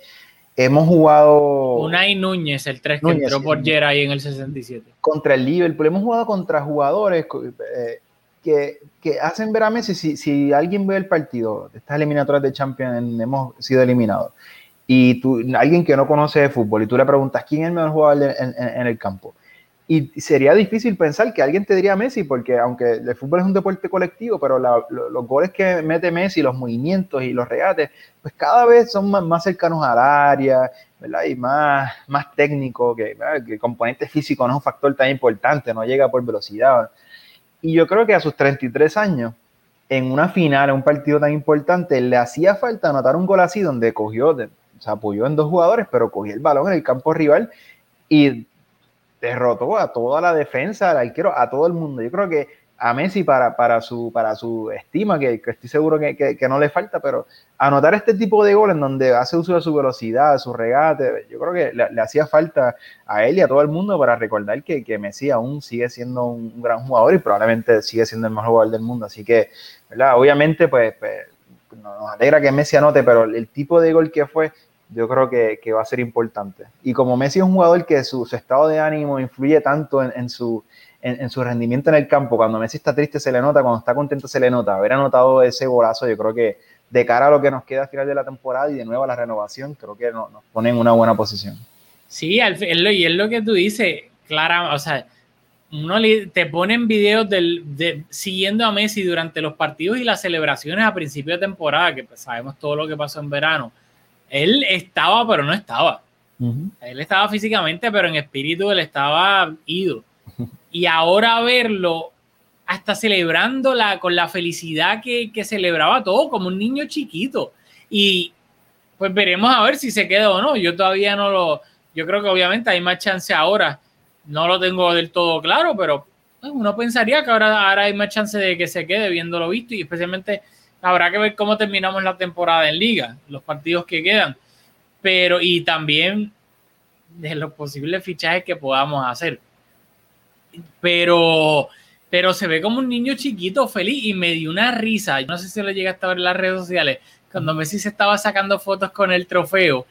Hemos jugado. Unai Núñez, el 3 que entró por ahí en el 67. Contra el Liverpool. Hemos jugado contra jugadores eh, que, que, hacen ver a Messi. Si, si, alguien ve el partido de estas eliminatorias de Champions, hemos sido eliminados. Y tú, alguien que no conoce de fútbol, y tú le preguntas quién es el mejor jugador en, en el campo y sería difícil pensar que alguien te diría Messi, porque aunque el fútbol es un deporte colectivo, pero los goles que mete Messi, los movimientos y los regates, pues cada vez son más, cercanos al área, ¿verdad? Y más, más técnico, que, que, el componente físico no es un factor tan importante, no llega por velocidad. Y yo creo que a sus 33 años, en una final, en un partido tan importante, le hacía falta anotar un gol así, donde cogió, se apoyó en dos jugadores, pero cogió el balón en el campo rival y derrotó a toda la defensa, al arquero, a todo el mundo. Yo creo que a Messi para, para, su, para su estima, que, estoy seguro que, que, no le falta, pero anotar este tipo de goles en donde hace uso de su velocidad, de su regate, yo creo que le, hacía falta a él y a todo el mundo para recordar que, que Messi aún sigue siendo un, gran jugador y probablemente sigue siendo el mejor jugador del mundo. Así que, ¿verdad? obviamente, pues, pues nos alegra que Messi anote, pero el tipo de gol que fue yo creo que, que, va a ser importante. Y como Messi es un jugador que su, su estado de ánimo influye tanto en, en su, en, su rendimiento en el campo, cuando Messi está triste se le nota, cuando está contento se le nota. Haber anotado ese golazo, yo creo que de cara a lo que nos queda a final de la temporada y de nuevo a la renovación, creo que nos, nos pone en una buena posición. Sí, al, y es lo que tú dices, Clara, o sea, uno te ponen videos del, de, siguiendo a Messi durante los partidos y las celebraciones a principio de temporada, que pues sabemos todo lo que pasó en verano él estaba, pero no estaba. Él estaba físicamente, pero en espíritu él estaba ido. Y ahora verlo hasta celebrándola con la felicidad que, que, celebraba todo, como un niño chiquito. Y pues veremos a ver si se queda o no. Yo todavía no lo, yo creo que obviamente hay más chance ahora. No lo tengo del todo claro, pero pues, uno pensaría que ahora, ahora hay más chance de que se quede viéndolo visto y especialmente habrá que ver cómo terminamos la temporada en liga, los partidos que quedan, pero y también de los posibles fichajes que podamos hacer. Pero, pero se ve como un niño chiquito feliz y me dio una risa. no sé si lo llegaste a ver en las redes sociales, cuando Messi se estaba sacando fotos con el trofeo.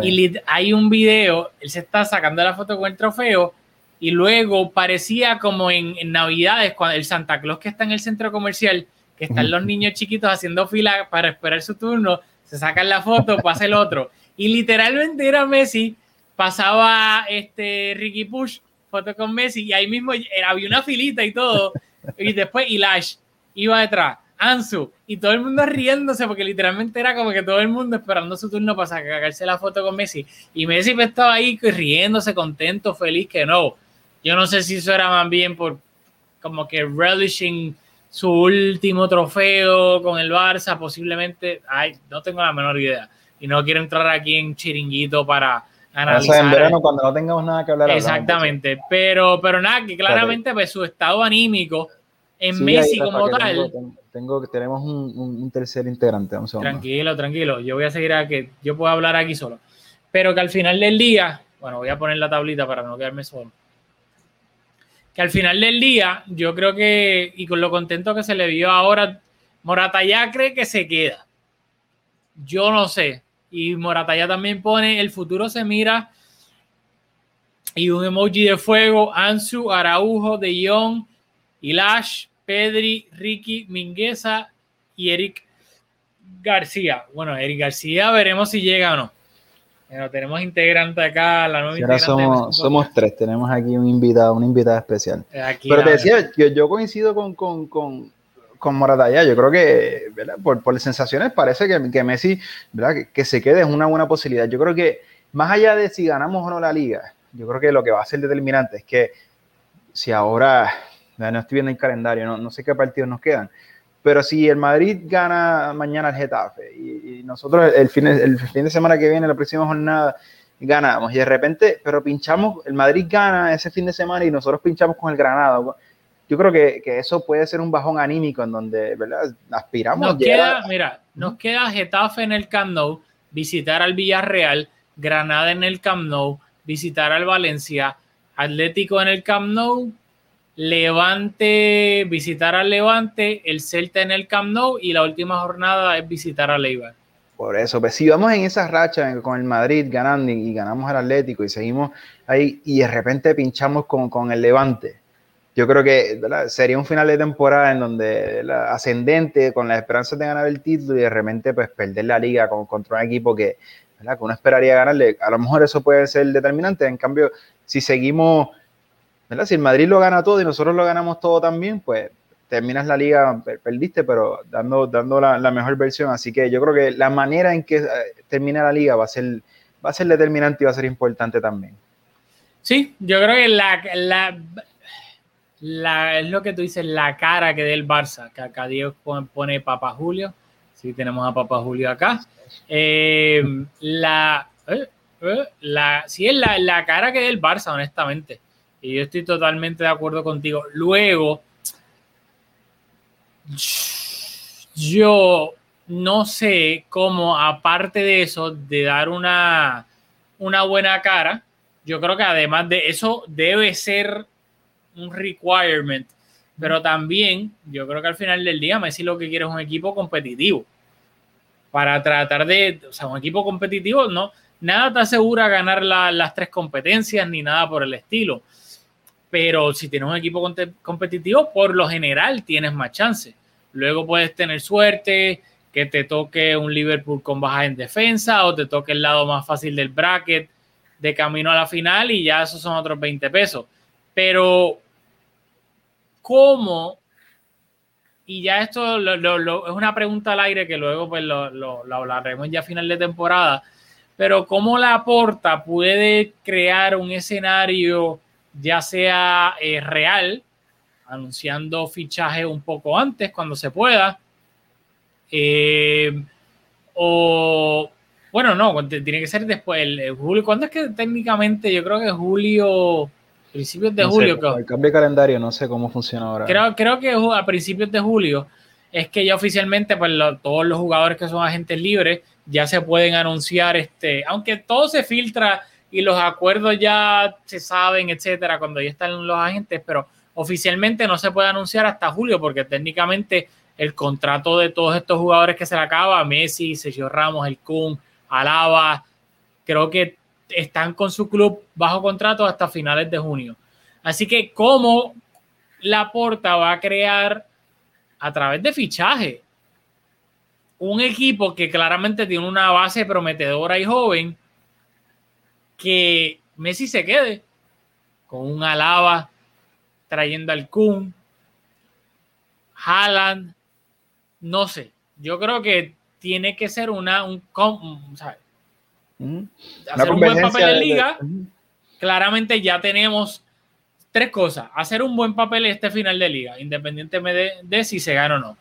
y hay un video, él se está sacando la foto con el trofeo y luego parecía como en, en Navidades, cuando el Santa Claus que está en el centro comercial que están los niños chiquitos haciendo fila para esperar su turno, se sacan la foto, *laughs* pasa el otro. Y literalmente era Messi, pasaba este Ricky Push, foto con Messi, y ahí mismo era, había una filita y todo. Y después Ilash iba detrás, Ansu, y todo el mundo riéndose, porque literalmente era como que todo el mundo esperando su turno para sacarse la foto con Messi. Y Messi pues estaba ahí riéndose, contento, feliz, que no. Yo no sé si eso era más bien por como que relishing su último trofeo con el Barça, posiblemente, ay, no tengo la menor idea. Y no quiero entrar aquí en chiringuito para analizar. en verano cuando no tengamos nada que hablar. Exactamente, pero, pero nada, que claramente pues, su estado anímico en Messi como tal. Tengo, tenemos un, tercer integrante. tranquilo, tranquilo. Yo voy a seguir a que yo puedo hablar aquí solo. Pero que al final del día, bueno, voy a poner la tablita para no quedarme solo que al final del día, yo creo que, y con lo contento que se le vio ahora, Morata ya cree que se queda. Yo no sé. Y Morataya también pone, el futuro se mira y un emoji de fuego, Ansu, Araujo, De Jong, Ilash, Pedri, Ricky, Mingueza y Eric García. Bueno, Eric García, veremos si llega o no. Pero tenemos integrante acá, la nueva ahora somos, somos tres, tenemos aquí un invitado, una invitada especial. Pero te decía, yo, yo coincido con, con, con, con Moratalla, yo creo que Por, por las sensaciones parece que, que Messi, ¿verdad? Que, que, se quede es una buena posibilidad. Yo creo que más allá de si ganamos o no la liga, yo creo que lo que va a ser determinante es que si ahora, no estoy viendo el calendario, no, no sé qué partidos nos quedan, pero si el Madrid gana mañana el Getafe y, nosotros el fin, de, el fin de semana que viene, la próxima jornada, ganamos y de repente, pero pinchamos, el Madrid gana ese fin de semana y nosotros pinchamos con el Granada. Yo creo que, que eso puede ser un bajón anímico en donde ¿verdad? aspiramos. Nos queda, mira, nos queda Getafe en el Camp Nou, visitar al Villarreal, Granada en el Camp Nou, visitar al Valencia, Atlético en el Camp Nou, Levante, visitar al Levante, el Celta en el Camp Nou y la última jornada es visitar a Leibar. Por eso, pues si vamos en esa racha con el Madrid ganando y, ganamos al Atlético y seguimos ahí y de repente pinchamos con, con el Levante, yo creo que sería un final de temporada en donde la ascendente con la esperanza de ganar el título y de repente pues perder la liga con, contra un equipo que que uno esperaría ganarle. A lo mejor eso puede ser determinante. En cambio, si seguimos, ¿verdad? si el Madrid lo gana todo y nosotros lo ganamos todo también, pues terminas la liga, perdiste, pero dando, dando la, mejor versión. Así que yo creo que la manera en que eh, termina la liga va a ser, va a ser determinante y va a ser importante también. Sí, yo creo que la, la, la, es lo que tú dices, la cara que dé el Barça, que acá Dios pone, Papa Julio. Sí, tenemos a Papa Julio acá. Eh, la, eh, la, sí es la, la, cara que es el Barça, honestamente. Y yo estoy totalmente de acuerdo contigo. Luego, yo no sé cómo, aparte de eso, de dar una, una buena cara, yo creo que además de eso debe ser un requirement. Pero también, yo creo que al final del día, Messi lo que quiere es un equipo competitivo para tratar de, o sea, un equipo competitivo, no, nada te asegura ganar la, las tres competencias ni nada por el estilo. Pero si tienes un equipo competitivo, por lo general tienes más chances. Luego puedes tener suerte, que te toque un Liverpool con baja en defensa o te toque el lado más fácil del bracket de camino a la final y ya esos son otros 20 pesos. Pero, ¿cómo y ya esto es una pregunta al aire que luego pues lo, hablaremos ya a final de temporada, pero ¿cómo la porta puede crear un escenario ya sea eh, real, anunciando fichaje un poco antes cuando se pueda, eh, o bueno, no, tiene que ser después, el, julio, ¿cuándo es que técnicamente yo creo que julio principios de julio. el cambio de calendario, no sé cómo funciona ahora. Creo, creo que a principios de julio es que ya oficialmente pues, todos los jugadores que son agentes libres ya se pueden anunciar, este, aunque todo se filtra y los acuerdos ya se saben, etcétera, cuando ya están los agentes, pero oficialmente no se puede anunciar hasta julio porque técnicamente el contrato de todos estos jugadores que se le acaba, Messi, Sergio Ramos, el Kun, Alaba, creo que están con su club bajo contrato hasta finales de junio. Así que, ¿cómo Laporta va a crear a través de fichaje un equipo que claramente tiene una base prometedora y joven que Messi se quede con un Alaba trayendo al Kun, Haaland, no sé. Yo creo que tiene que ser una un. Hacer un buen papel en liga. Claramente ya tenemos tres cosas. Hacer un buen papel este final de liga, independientemente de, si se gana o no.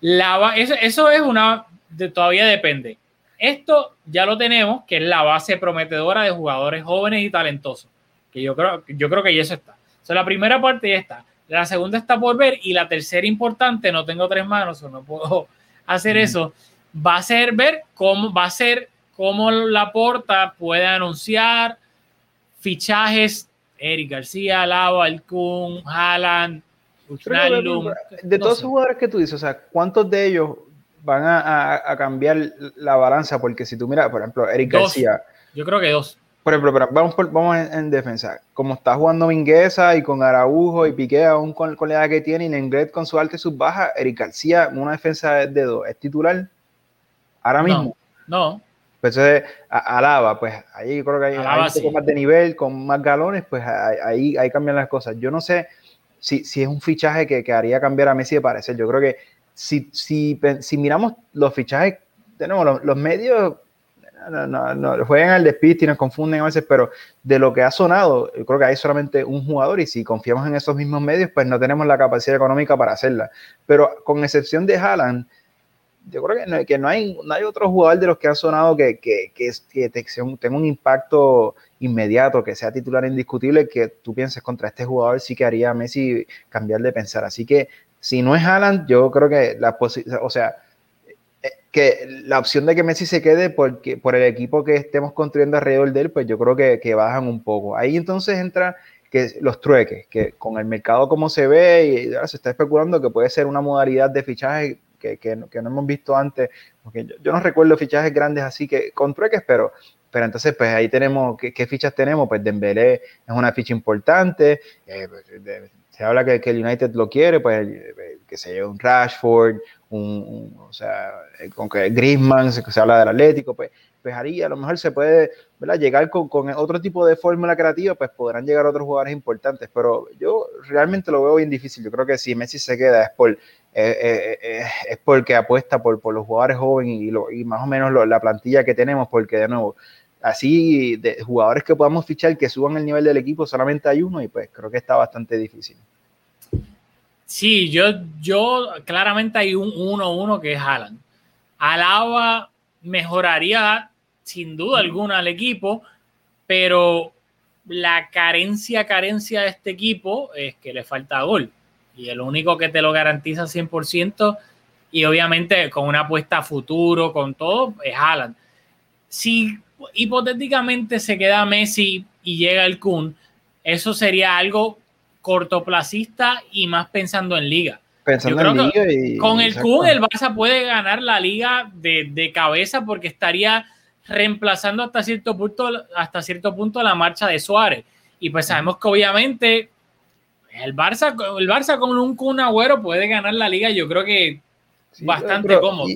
La, eso, eso, es una, de, todavía depende. Esto ya lo tenemos, que es la base prometedora de jugadores jóvenes y talentosos. Que yo creo, yo creo que ya eso está. O la primera parte ya está. La segunda está por ver y la tercera importante, no tengo tres manos o no puedo *laughs* hacer eso, va a ser ver cómo va a ser cómo Laporta puede anunciar fichajes Eric García, Lava, Alcún, Haaland, De todos esos jugadores que tú dices, o sea, ¿cuántos de ellos van a, cambiar la balanza, porque si tú miras, por ejemplo, Eric García. Yo creo que dos. Por ejemplo, vamos, vamos en, defensa. Como está jugando Mingueza y con Araujo y Piqué aún con, con la edad que tiene y Lenglet con su alta y sus bajas, Eric García, una defensa de dos, ¿es titular ahora mismo? No. Pues entonces, Alaba, pues ahí yo creo que hay, un poco más de nivel, con más galones, pues ahí, ahí cambian las cosas. Yo no sé si, si es un fichaje que, que, haría cambiar a Messi de parecer. Yo creo que si, si, si miramos los fichajes, tenemos los, medios no, no, no, juegan al despiste y nos confunden a veces, pero de lo que ha sonado, yo creo que hay solamente un jugador y si confiamos en esos mismos medios, pues no tenemos la capacidad económica para hacerla. Pero con excepción de Haaland, yo creo que no, que no, hay, no hay otro jugador de los que han sonado que, que, que, que tenga un impacto inmediato, que sea titular indiscutible, que tú pienses contra este jugador sí que haría Messi cambiar de pensar. Así que si no es Haaland, yo creo que la o sea, eh, que la opción de que Messi se quede porque, por el equipo que estemos construyendo alrededor de él, pues yo creo que, que bajan un poco. Ahí entonces entra que los trueques, que con el mercado como se ve y se está especulando que puede ser una modalidad de fichaje que, que, no, hemos visto antes, porque yo, no recuerdo fichajes grandes así que con trueques, pero, pero entonces pues ahí tenemos, ¿qué, fichas tenemos? Pues Dembélé es una ficha importante, eh, pues, se habla que, el United lo quiere, pues que se lleve un Rashford, un, o sea, con que Griezmann, se, se habla del Atlético, pues pues a lo mejor se puede ¿verdad? llegar con, con, otro tipo de fórmula creativa, pues podrán llegar otros jugadores importantes, pero yo realmente lo veo bien difícil. Yo creo que si Messi se queda es por eh, eh, eh, es porque apuesta por, por, los jugadores jóvenes y más o menos la plantilla que tenemos, porque de nuevo, así de jugadores que podamos fichar que suban el nivel del equipo, solamente hay uno y pues creo que está bastante difícil. Sí, yo, yo claramente hay un 1-1 que es Haaland. Alaba mejoraría sin duda alguna al equipo, pero la carencia, carencia de este equipo es que le falta gol. Y el único que te lo garantiza 100% y obviamente con una apuesta a futuro, con todo, es Haaland. Si hipotéticamente se queda Messi y llega el Kun, eso sería algo cortoplacista y más pensando en liga. Pensando en liga y, con el Kun el Barça puede ganar la liga de, de, cabeza porque estaría reemplazando hasta cierto punto hasta cierto punto la marcha de Suárez. Y pues sabemos que obviamente el Barça, el Barça con un Kun Agüero puede ganar la liga, yo creo que bastante cómodo.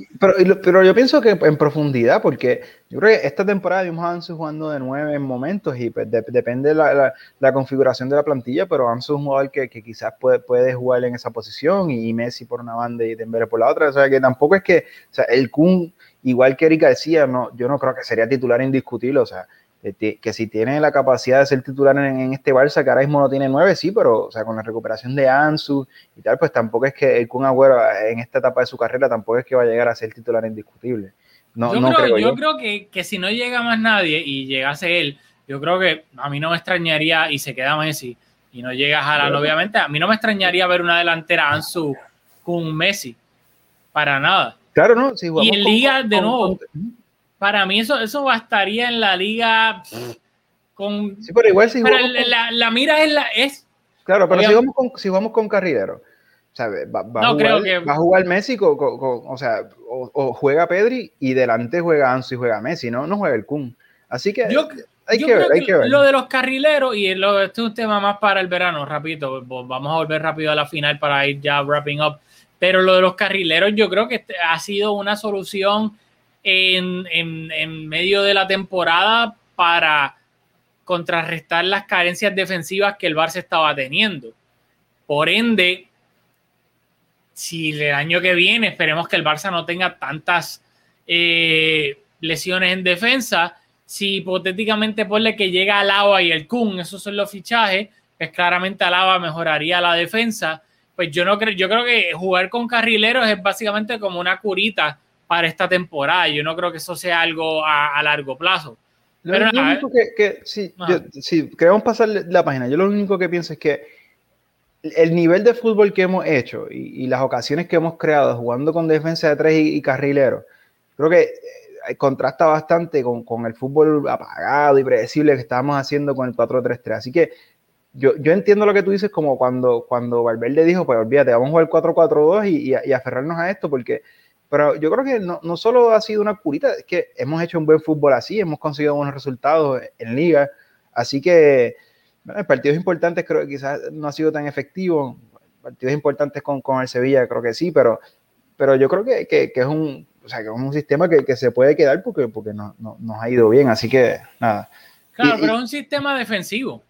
pero, yo pienso que en profundidad, porque yo creo que esta temporada vimos a Ansu jugando de nueve en momentos y pues, depende de la, la, configuración de la plantilla, pero Ansu es un jugador que, que, quizás puede, puede jugar en esa posición y, Messi por una banda y Dembélé por la otra. O sea, que tampoco es que o sea, el Kun, igual que Erika decía, no, yo no creo que sería titular indiscutible. O sea, que si tiene la capacidad de ser titular en, este Barça, que ahora mismo no tiene nueve, sí, pero o sea, con la recuperación de Ansu y tal, pues tampoco es que el Kun Agüero en esta etapa de su carrera tampoco es que va a llegar a ser titular indiscutible. No, yo, creo, yo, creo, que, que, si no llega más nadie y llegase él, yo creo que a mí no me extrañaría y se queda Messi y no llega Haaland, obviamente, a mí no me extrañaría ver una delantera Ansu con Messi, para nada. Claro, ¿no? y en Liga, de nuevo, para mí eso, eso bastaría en la liga con... Sí, pero igual si pero la, la, mira es la... Es, claro, pero si vamos, con, si vamos con Carrilero, ¿sabes? Va, va, no, a jugar, creo que... va a jugar Messi, con, con, o sea, o, juega Pedri y delante juega Ansu y juega Messi, ¿no? No juega el Kun. Así que... Yo, hay, que ver, hay que ver. Lo de los carrileros, y lo, este es un tema más para el verano, rapidito, vamos a volver rápido a la final para ir ya wrapping up, pero lo de los carrileros yo creo que este ha sido una solución en, medio de la temporada para contrarrestar las carencias defensivas que el Barça estaba teniendo. Por ende, si el año que viene esperemos que el Barça no tenga tantas eh, lesiones en defensa, si hipotéticamente ponle que llega Alaba y el Kun, esos son los fichajes, pues claramente Alaba mejoraría la defensa. Pues yo no creo, yo creo que jugar con carrileros es básicamente como una curita para esta temporada. Yo no creo que eso sea algo a, largo plazo. Pero lo único que, si, queremos pasar la página, yo lo único que pienso es que el nivel de fútbol que hemos hecho y, las ocasiones que hemos creado jugando con defensa de tres y, carrilero, creo que eh, contrasta bastante con, con, el fútbol apagado y predecible que estábamos haciendo con el 4-3-3. Así que yo, yo, entiendo lo que tú dices como cuando, cuando Valverde dijo, pues olvídate, vamos a jugar 4-4-2 y, y, aferrarnos a esto porque pero yo creo que no, no solo ha sido una curita, es que hemos hecho un buen fútbol así, hemos conseguido buenos resultados en liga, así que bueno, partidos importantes creo que quizás no ha sido tan efectivo, partidos importantes con, con el Sevilla creo que sí, pero, pero yo creo que, que, que es un, o sea, que es un sistema que, que se puede quedar porque, porque no, no, nos ha ido bien, así que nada. Claro, Y- pero y- es un sistema defensivo.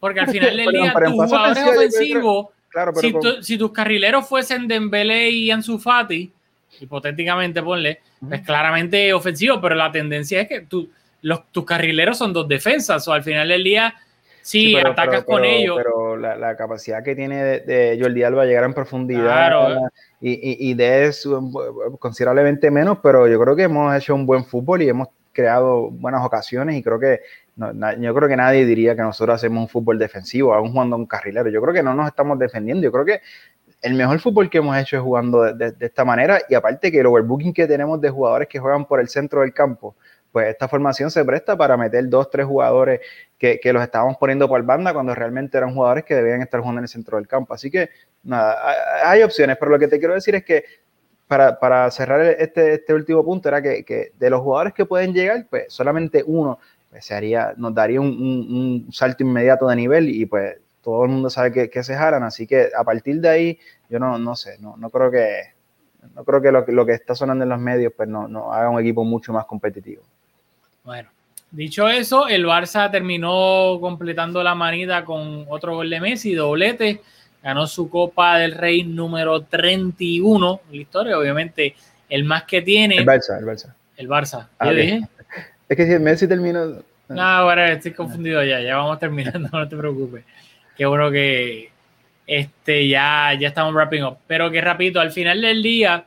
Porque al final tus jugadores ofensivos, Claro, pero si, tu- si tus carrileros fuesen Dembélé y Ansu Fati, hipotéticamente ponle, pues claramente ofensivo, pero la tendencia es que tú, los, tus carrileros son dos defensas, o al final del día, sí, Sí, pero- atacas pero- con pero- ellos. Pero la, la capacidad que tiene de, de Jordi Alba llegar en profundidad Claro. y, y, y de considerablemente menos, pero yo creo que hemos hecho un buen fútbol y hemos creado buenas ocasiones y creo que no, na- yo creo que nadie diría que nosotros hacemos un fútbol defensivo, aún jugando un carrilero. Yo creo que no nos estamos defendiendo. Yo creo que el mejor fútbol que hemos hecho es jugando de, esta manera y aparte que el overbooking que tenemos de jugadores que juegan por el centro del campo, pues esta formación se presta para meter dos, tres jugadores que, los estábamos poniendo por banda cuando realmente eran jugadores que debían estar jugando en el centro del campo. Así que nada, hay, opciones, pero lo que te quiero decir es que para, cerrar este, este último punto era que, de los jugadores que pueden llegar, pues solamente uno pues, se haría, nos daría un, un- un salto inmediato de nivel y pues todo el mundo sabe que, que se jalan, así que a partir de ahí yo no, no sé, no, no creo que no creo que lo, que lo que está sonando en los medios pues no, no haga un equipo mucho más competitivo. Bueno, dicho eso, el Barça terminó completando la manita con otro gol de Messi, doblete, ganó su Copa del Rey número 31 en la historia, obviamente el más que tiene El Barça, el Barça. el Barça. Ah, dije, Es que si Messi terminó... no, ahora estoy confundido ya, ya vamos terminando, *laughs* no te preocupes. Qué bueno que este, ya, ya estamos wrapping up. Pero que rapidito, al final del día,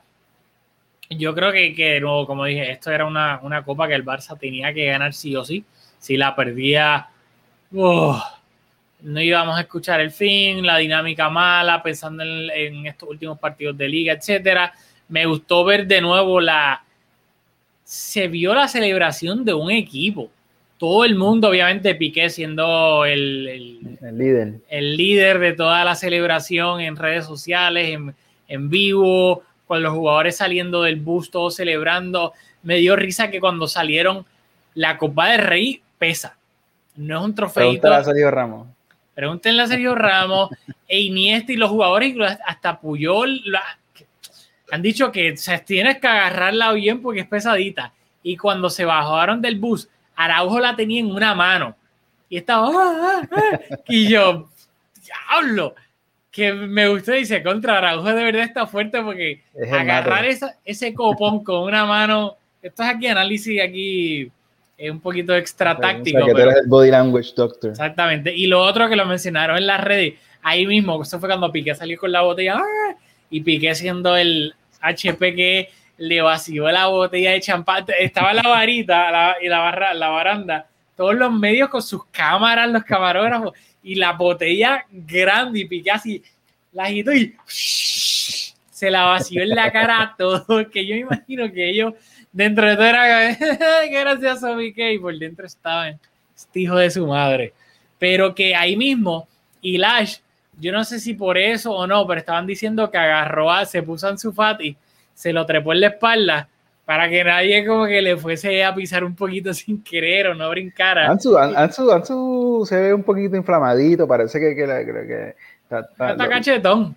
yo creo que, que de nuevo, como dije, esto era una, una copa que el Barça tenía que ganar sí o sí. Si la perdía, ¡oh! no íbamos a escuchar el fin, la dinámica mala, pensando en, en estos últimos partidos de liga, etcétera. Me gustó ver de nuevo la. Se vio la celebración de un equipo. Todo el mundo, obviamente, Piqué siendo el- el, El líder. el líder de toda la celebración en redes sociales, en, en vivo, con los jugadores saliendo del bus, todos celebrando. Me dio risa que cuando salieron, la Copa del Rey pesa. No es un trofeito. Pregúntale a Sergio Ramos. Pregúntenle a Sergio Ramos, *laughs* e Iniesta y los jugadores, hasta Puyol, la- han dicho que tienes que agarrarla bien porque es pesadita. Y cuando se bajaron del bus, Araujo la tenía en una mano. Y estaba, "Ah, ah, ah". y yo, diablo, que me gustó, dice, contra Araujo de verdad está fuerte porque Es agarrar esa- ese copón con una mano, esto es aquí análisis, aquí es un poquito extra O sea, táctico. que tú eres el body language doctor. Exactamente. Y lo otro que lo mencionaron en las redes, ahí mismo, eso fue cuando Piqué salió con la botella ¡ah! y Piqué siendo el HP que le vació la botella de champán. Estaba la varita y la, barra, la baranda, todos los medios con sus cámaras, los camarógrafos y la botella grande y Piqué así la agitó y *laughs* se la vació en la cara a todos, que yo imagino que ellos dentro de todo era *laughs* qué gracioso Piqué y por dentro estaban este hijo de su madre. Pero que ahí mismo, y Lash, yo no sé si por eso o no, pero estaban diciendo que agarró a, se puso en su Fati, se lo trepó en la espalda para que nadie como que le fuese a pisar un poquito *laughs* sin querer o no brincara. Ansu, An- Ansu, Ansu se ve un poquito inflamadito, parece que, que, la- que- que está, está- Está lo- cachetón.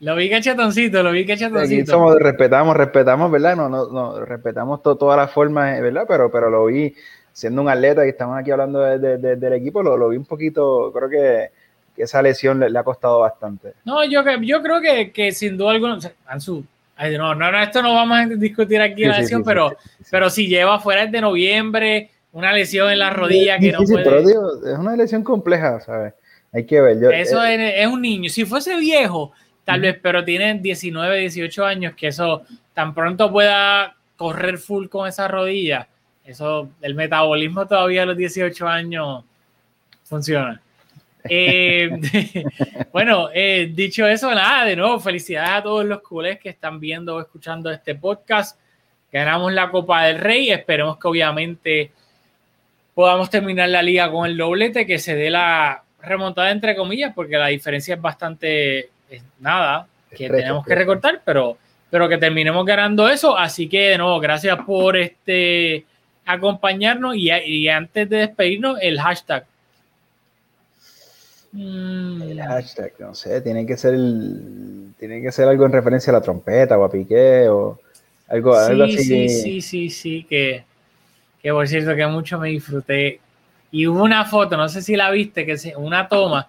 Lo vi cachetoncito, lo vi aquí cachetoncito. somos, respetamos, respetamos, ¿verdad? No, no, no, respetamos to- todas las formas, eh, ¿verdad? Pero, pero lo vi siendo un atleta y estamos aquí hablando de- de- de- del equipo, lo, lo vi un poquito, creo que, que esa lesión le, le ha costado bastante. No, yo, yo creo que, que sin duda alguna, o sea, Ansu, ay, no, no, no, esto no vamos a discutir aquí Sí, la lesión, sí, pero, sí, pero si lleva fuera de noviembre, una lesión en la rodilla que no puede. pero digo, es una lesión compleja, ¿sabes? Hay que ver. Yo, Eso eh, es, es un niño. Si fuese viejo, tal vez, pero tiene 19, 18 años, que eso tan pronto pueda correr full con esa rodilla. Eso, el metabolismo todavía a los 18 años funciona. Eh, *laughs* bueno, eh, dicho eso, nada, de nuevo, felicidades a todos los culés que están viendo o escuchando este podcast. Ganamos la Copa del Rey. Esperemos que obviamente podamos terminar la liga con el doblete, que se dé la remontada entre comillas, porque la diferencia es bastante es nada que tenemos que recortar, pero pero que terminemos ganando eso. Así que de nuevo, gracias por este acompañarnos y, y antes de despedirnos, el hashtag. Mm. El hashtag, no sé, tiene que ser el, tiene que ser algo en referencia a la trompeta o a Piqué o algo, algo así. Sí, sí, sí, sí, que, que por cierto que mucho me disfruté. Y hubo una foto, no sé si la viste, que es una toma,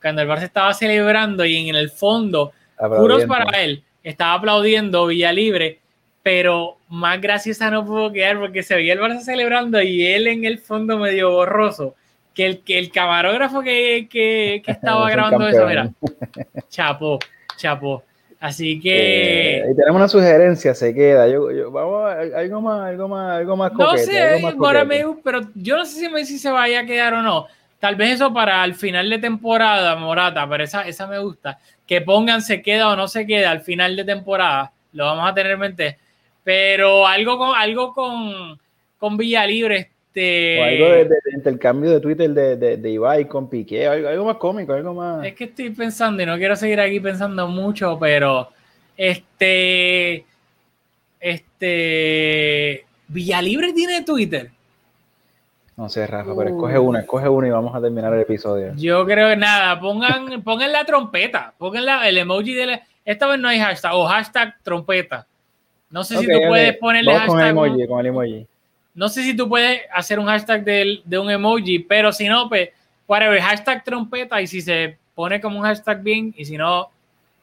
cuando el Barça estaba celebrando y en el fondo, puros para él, estaba aplaudiendo Villa Libre, pero más graciosa no pudo quedar porque se veía el Barça celebrando y él en el fondo medio borroso. Que el, que el camarógrafo que, que, que *laughs* estaba grabando eso, mira, *laughs* chapo, chapo. Así que. Eh, y tenemos una sugerencia, se queda. Yo, yo, vamos a algo más, algo más, algo más coquete, No sé, ahora me, pero yo no sé si me si se vaya a quedar o no. Tal vez eso para el final de temporada, Morata, pero esa, esa me gusta. Que pongan se queda o no se queda al final de temporada. Lo vamos a tener en mente. Pero algo con, algo con, con Villa Libre. Este... O algo de, intercambio de Twitter de, de, de, Ibai con Piqué, algo, algo, más cómico, algo más. Es que estoy pensando y no quiero seguir aquí pensando mucho, pero este. Este. Villalibre tiene Twitter. No sé, Rafa, pero escoge una, escoge una y vamos a terminar el episodio. Yo creo que nada, pongan, *laughs* pongan la trompeta, pongan la, el emoji de la, esta vez no hay hashtag, o hashtag trompeta. No sé si tú puedes ponerle hashtag. Con el emoji, con el emoji. No sé si tú puedes hacer un hashtag de, de un emoji, pero si no, pues, whatever, hashtag trompeta y si se pone como un hashtag bien y si no,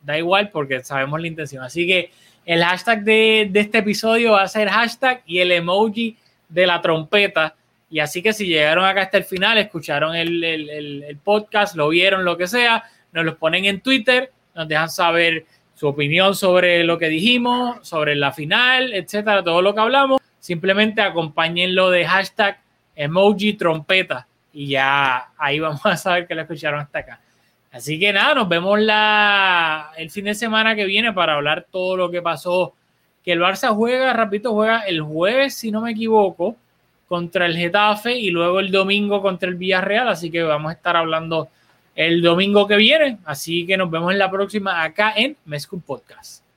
da igual porque sabemos la intención. Así que el hashtag de, de este episodio va a ser hashtag y el emoji de la trompeta. Y así que si llegaron acá hasta el final, escucharon el, el, el, podcast, lo vieron, lo que sea, nos los ponen en Twitter, nos dejan saber su opinión sobre lo que dijimos, sobre la final, etcétera, todo lo que hablamos simplemente acompáñenlo de hashtag emoji trompeta y ya ahí *laughs* vamos a saber que lo escucharon hasta acá. Así que nada, nos vemos la, el fin de semana que viene para hablar todo lo que pasó. Que el Barça juega, repito, juega el jueves, si no me equivoco, contra el Getafe y luego el domingo contra el Villarreal. Así que vamos a estar hablando el domingo que viene. Así que nos vemos en la próxima acá en Mescum Podcast.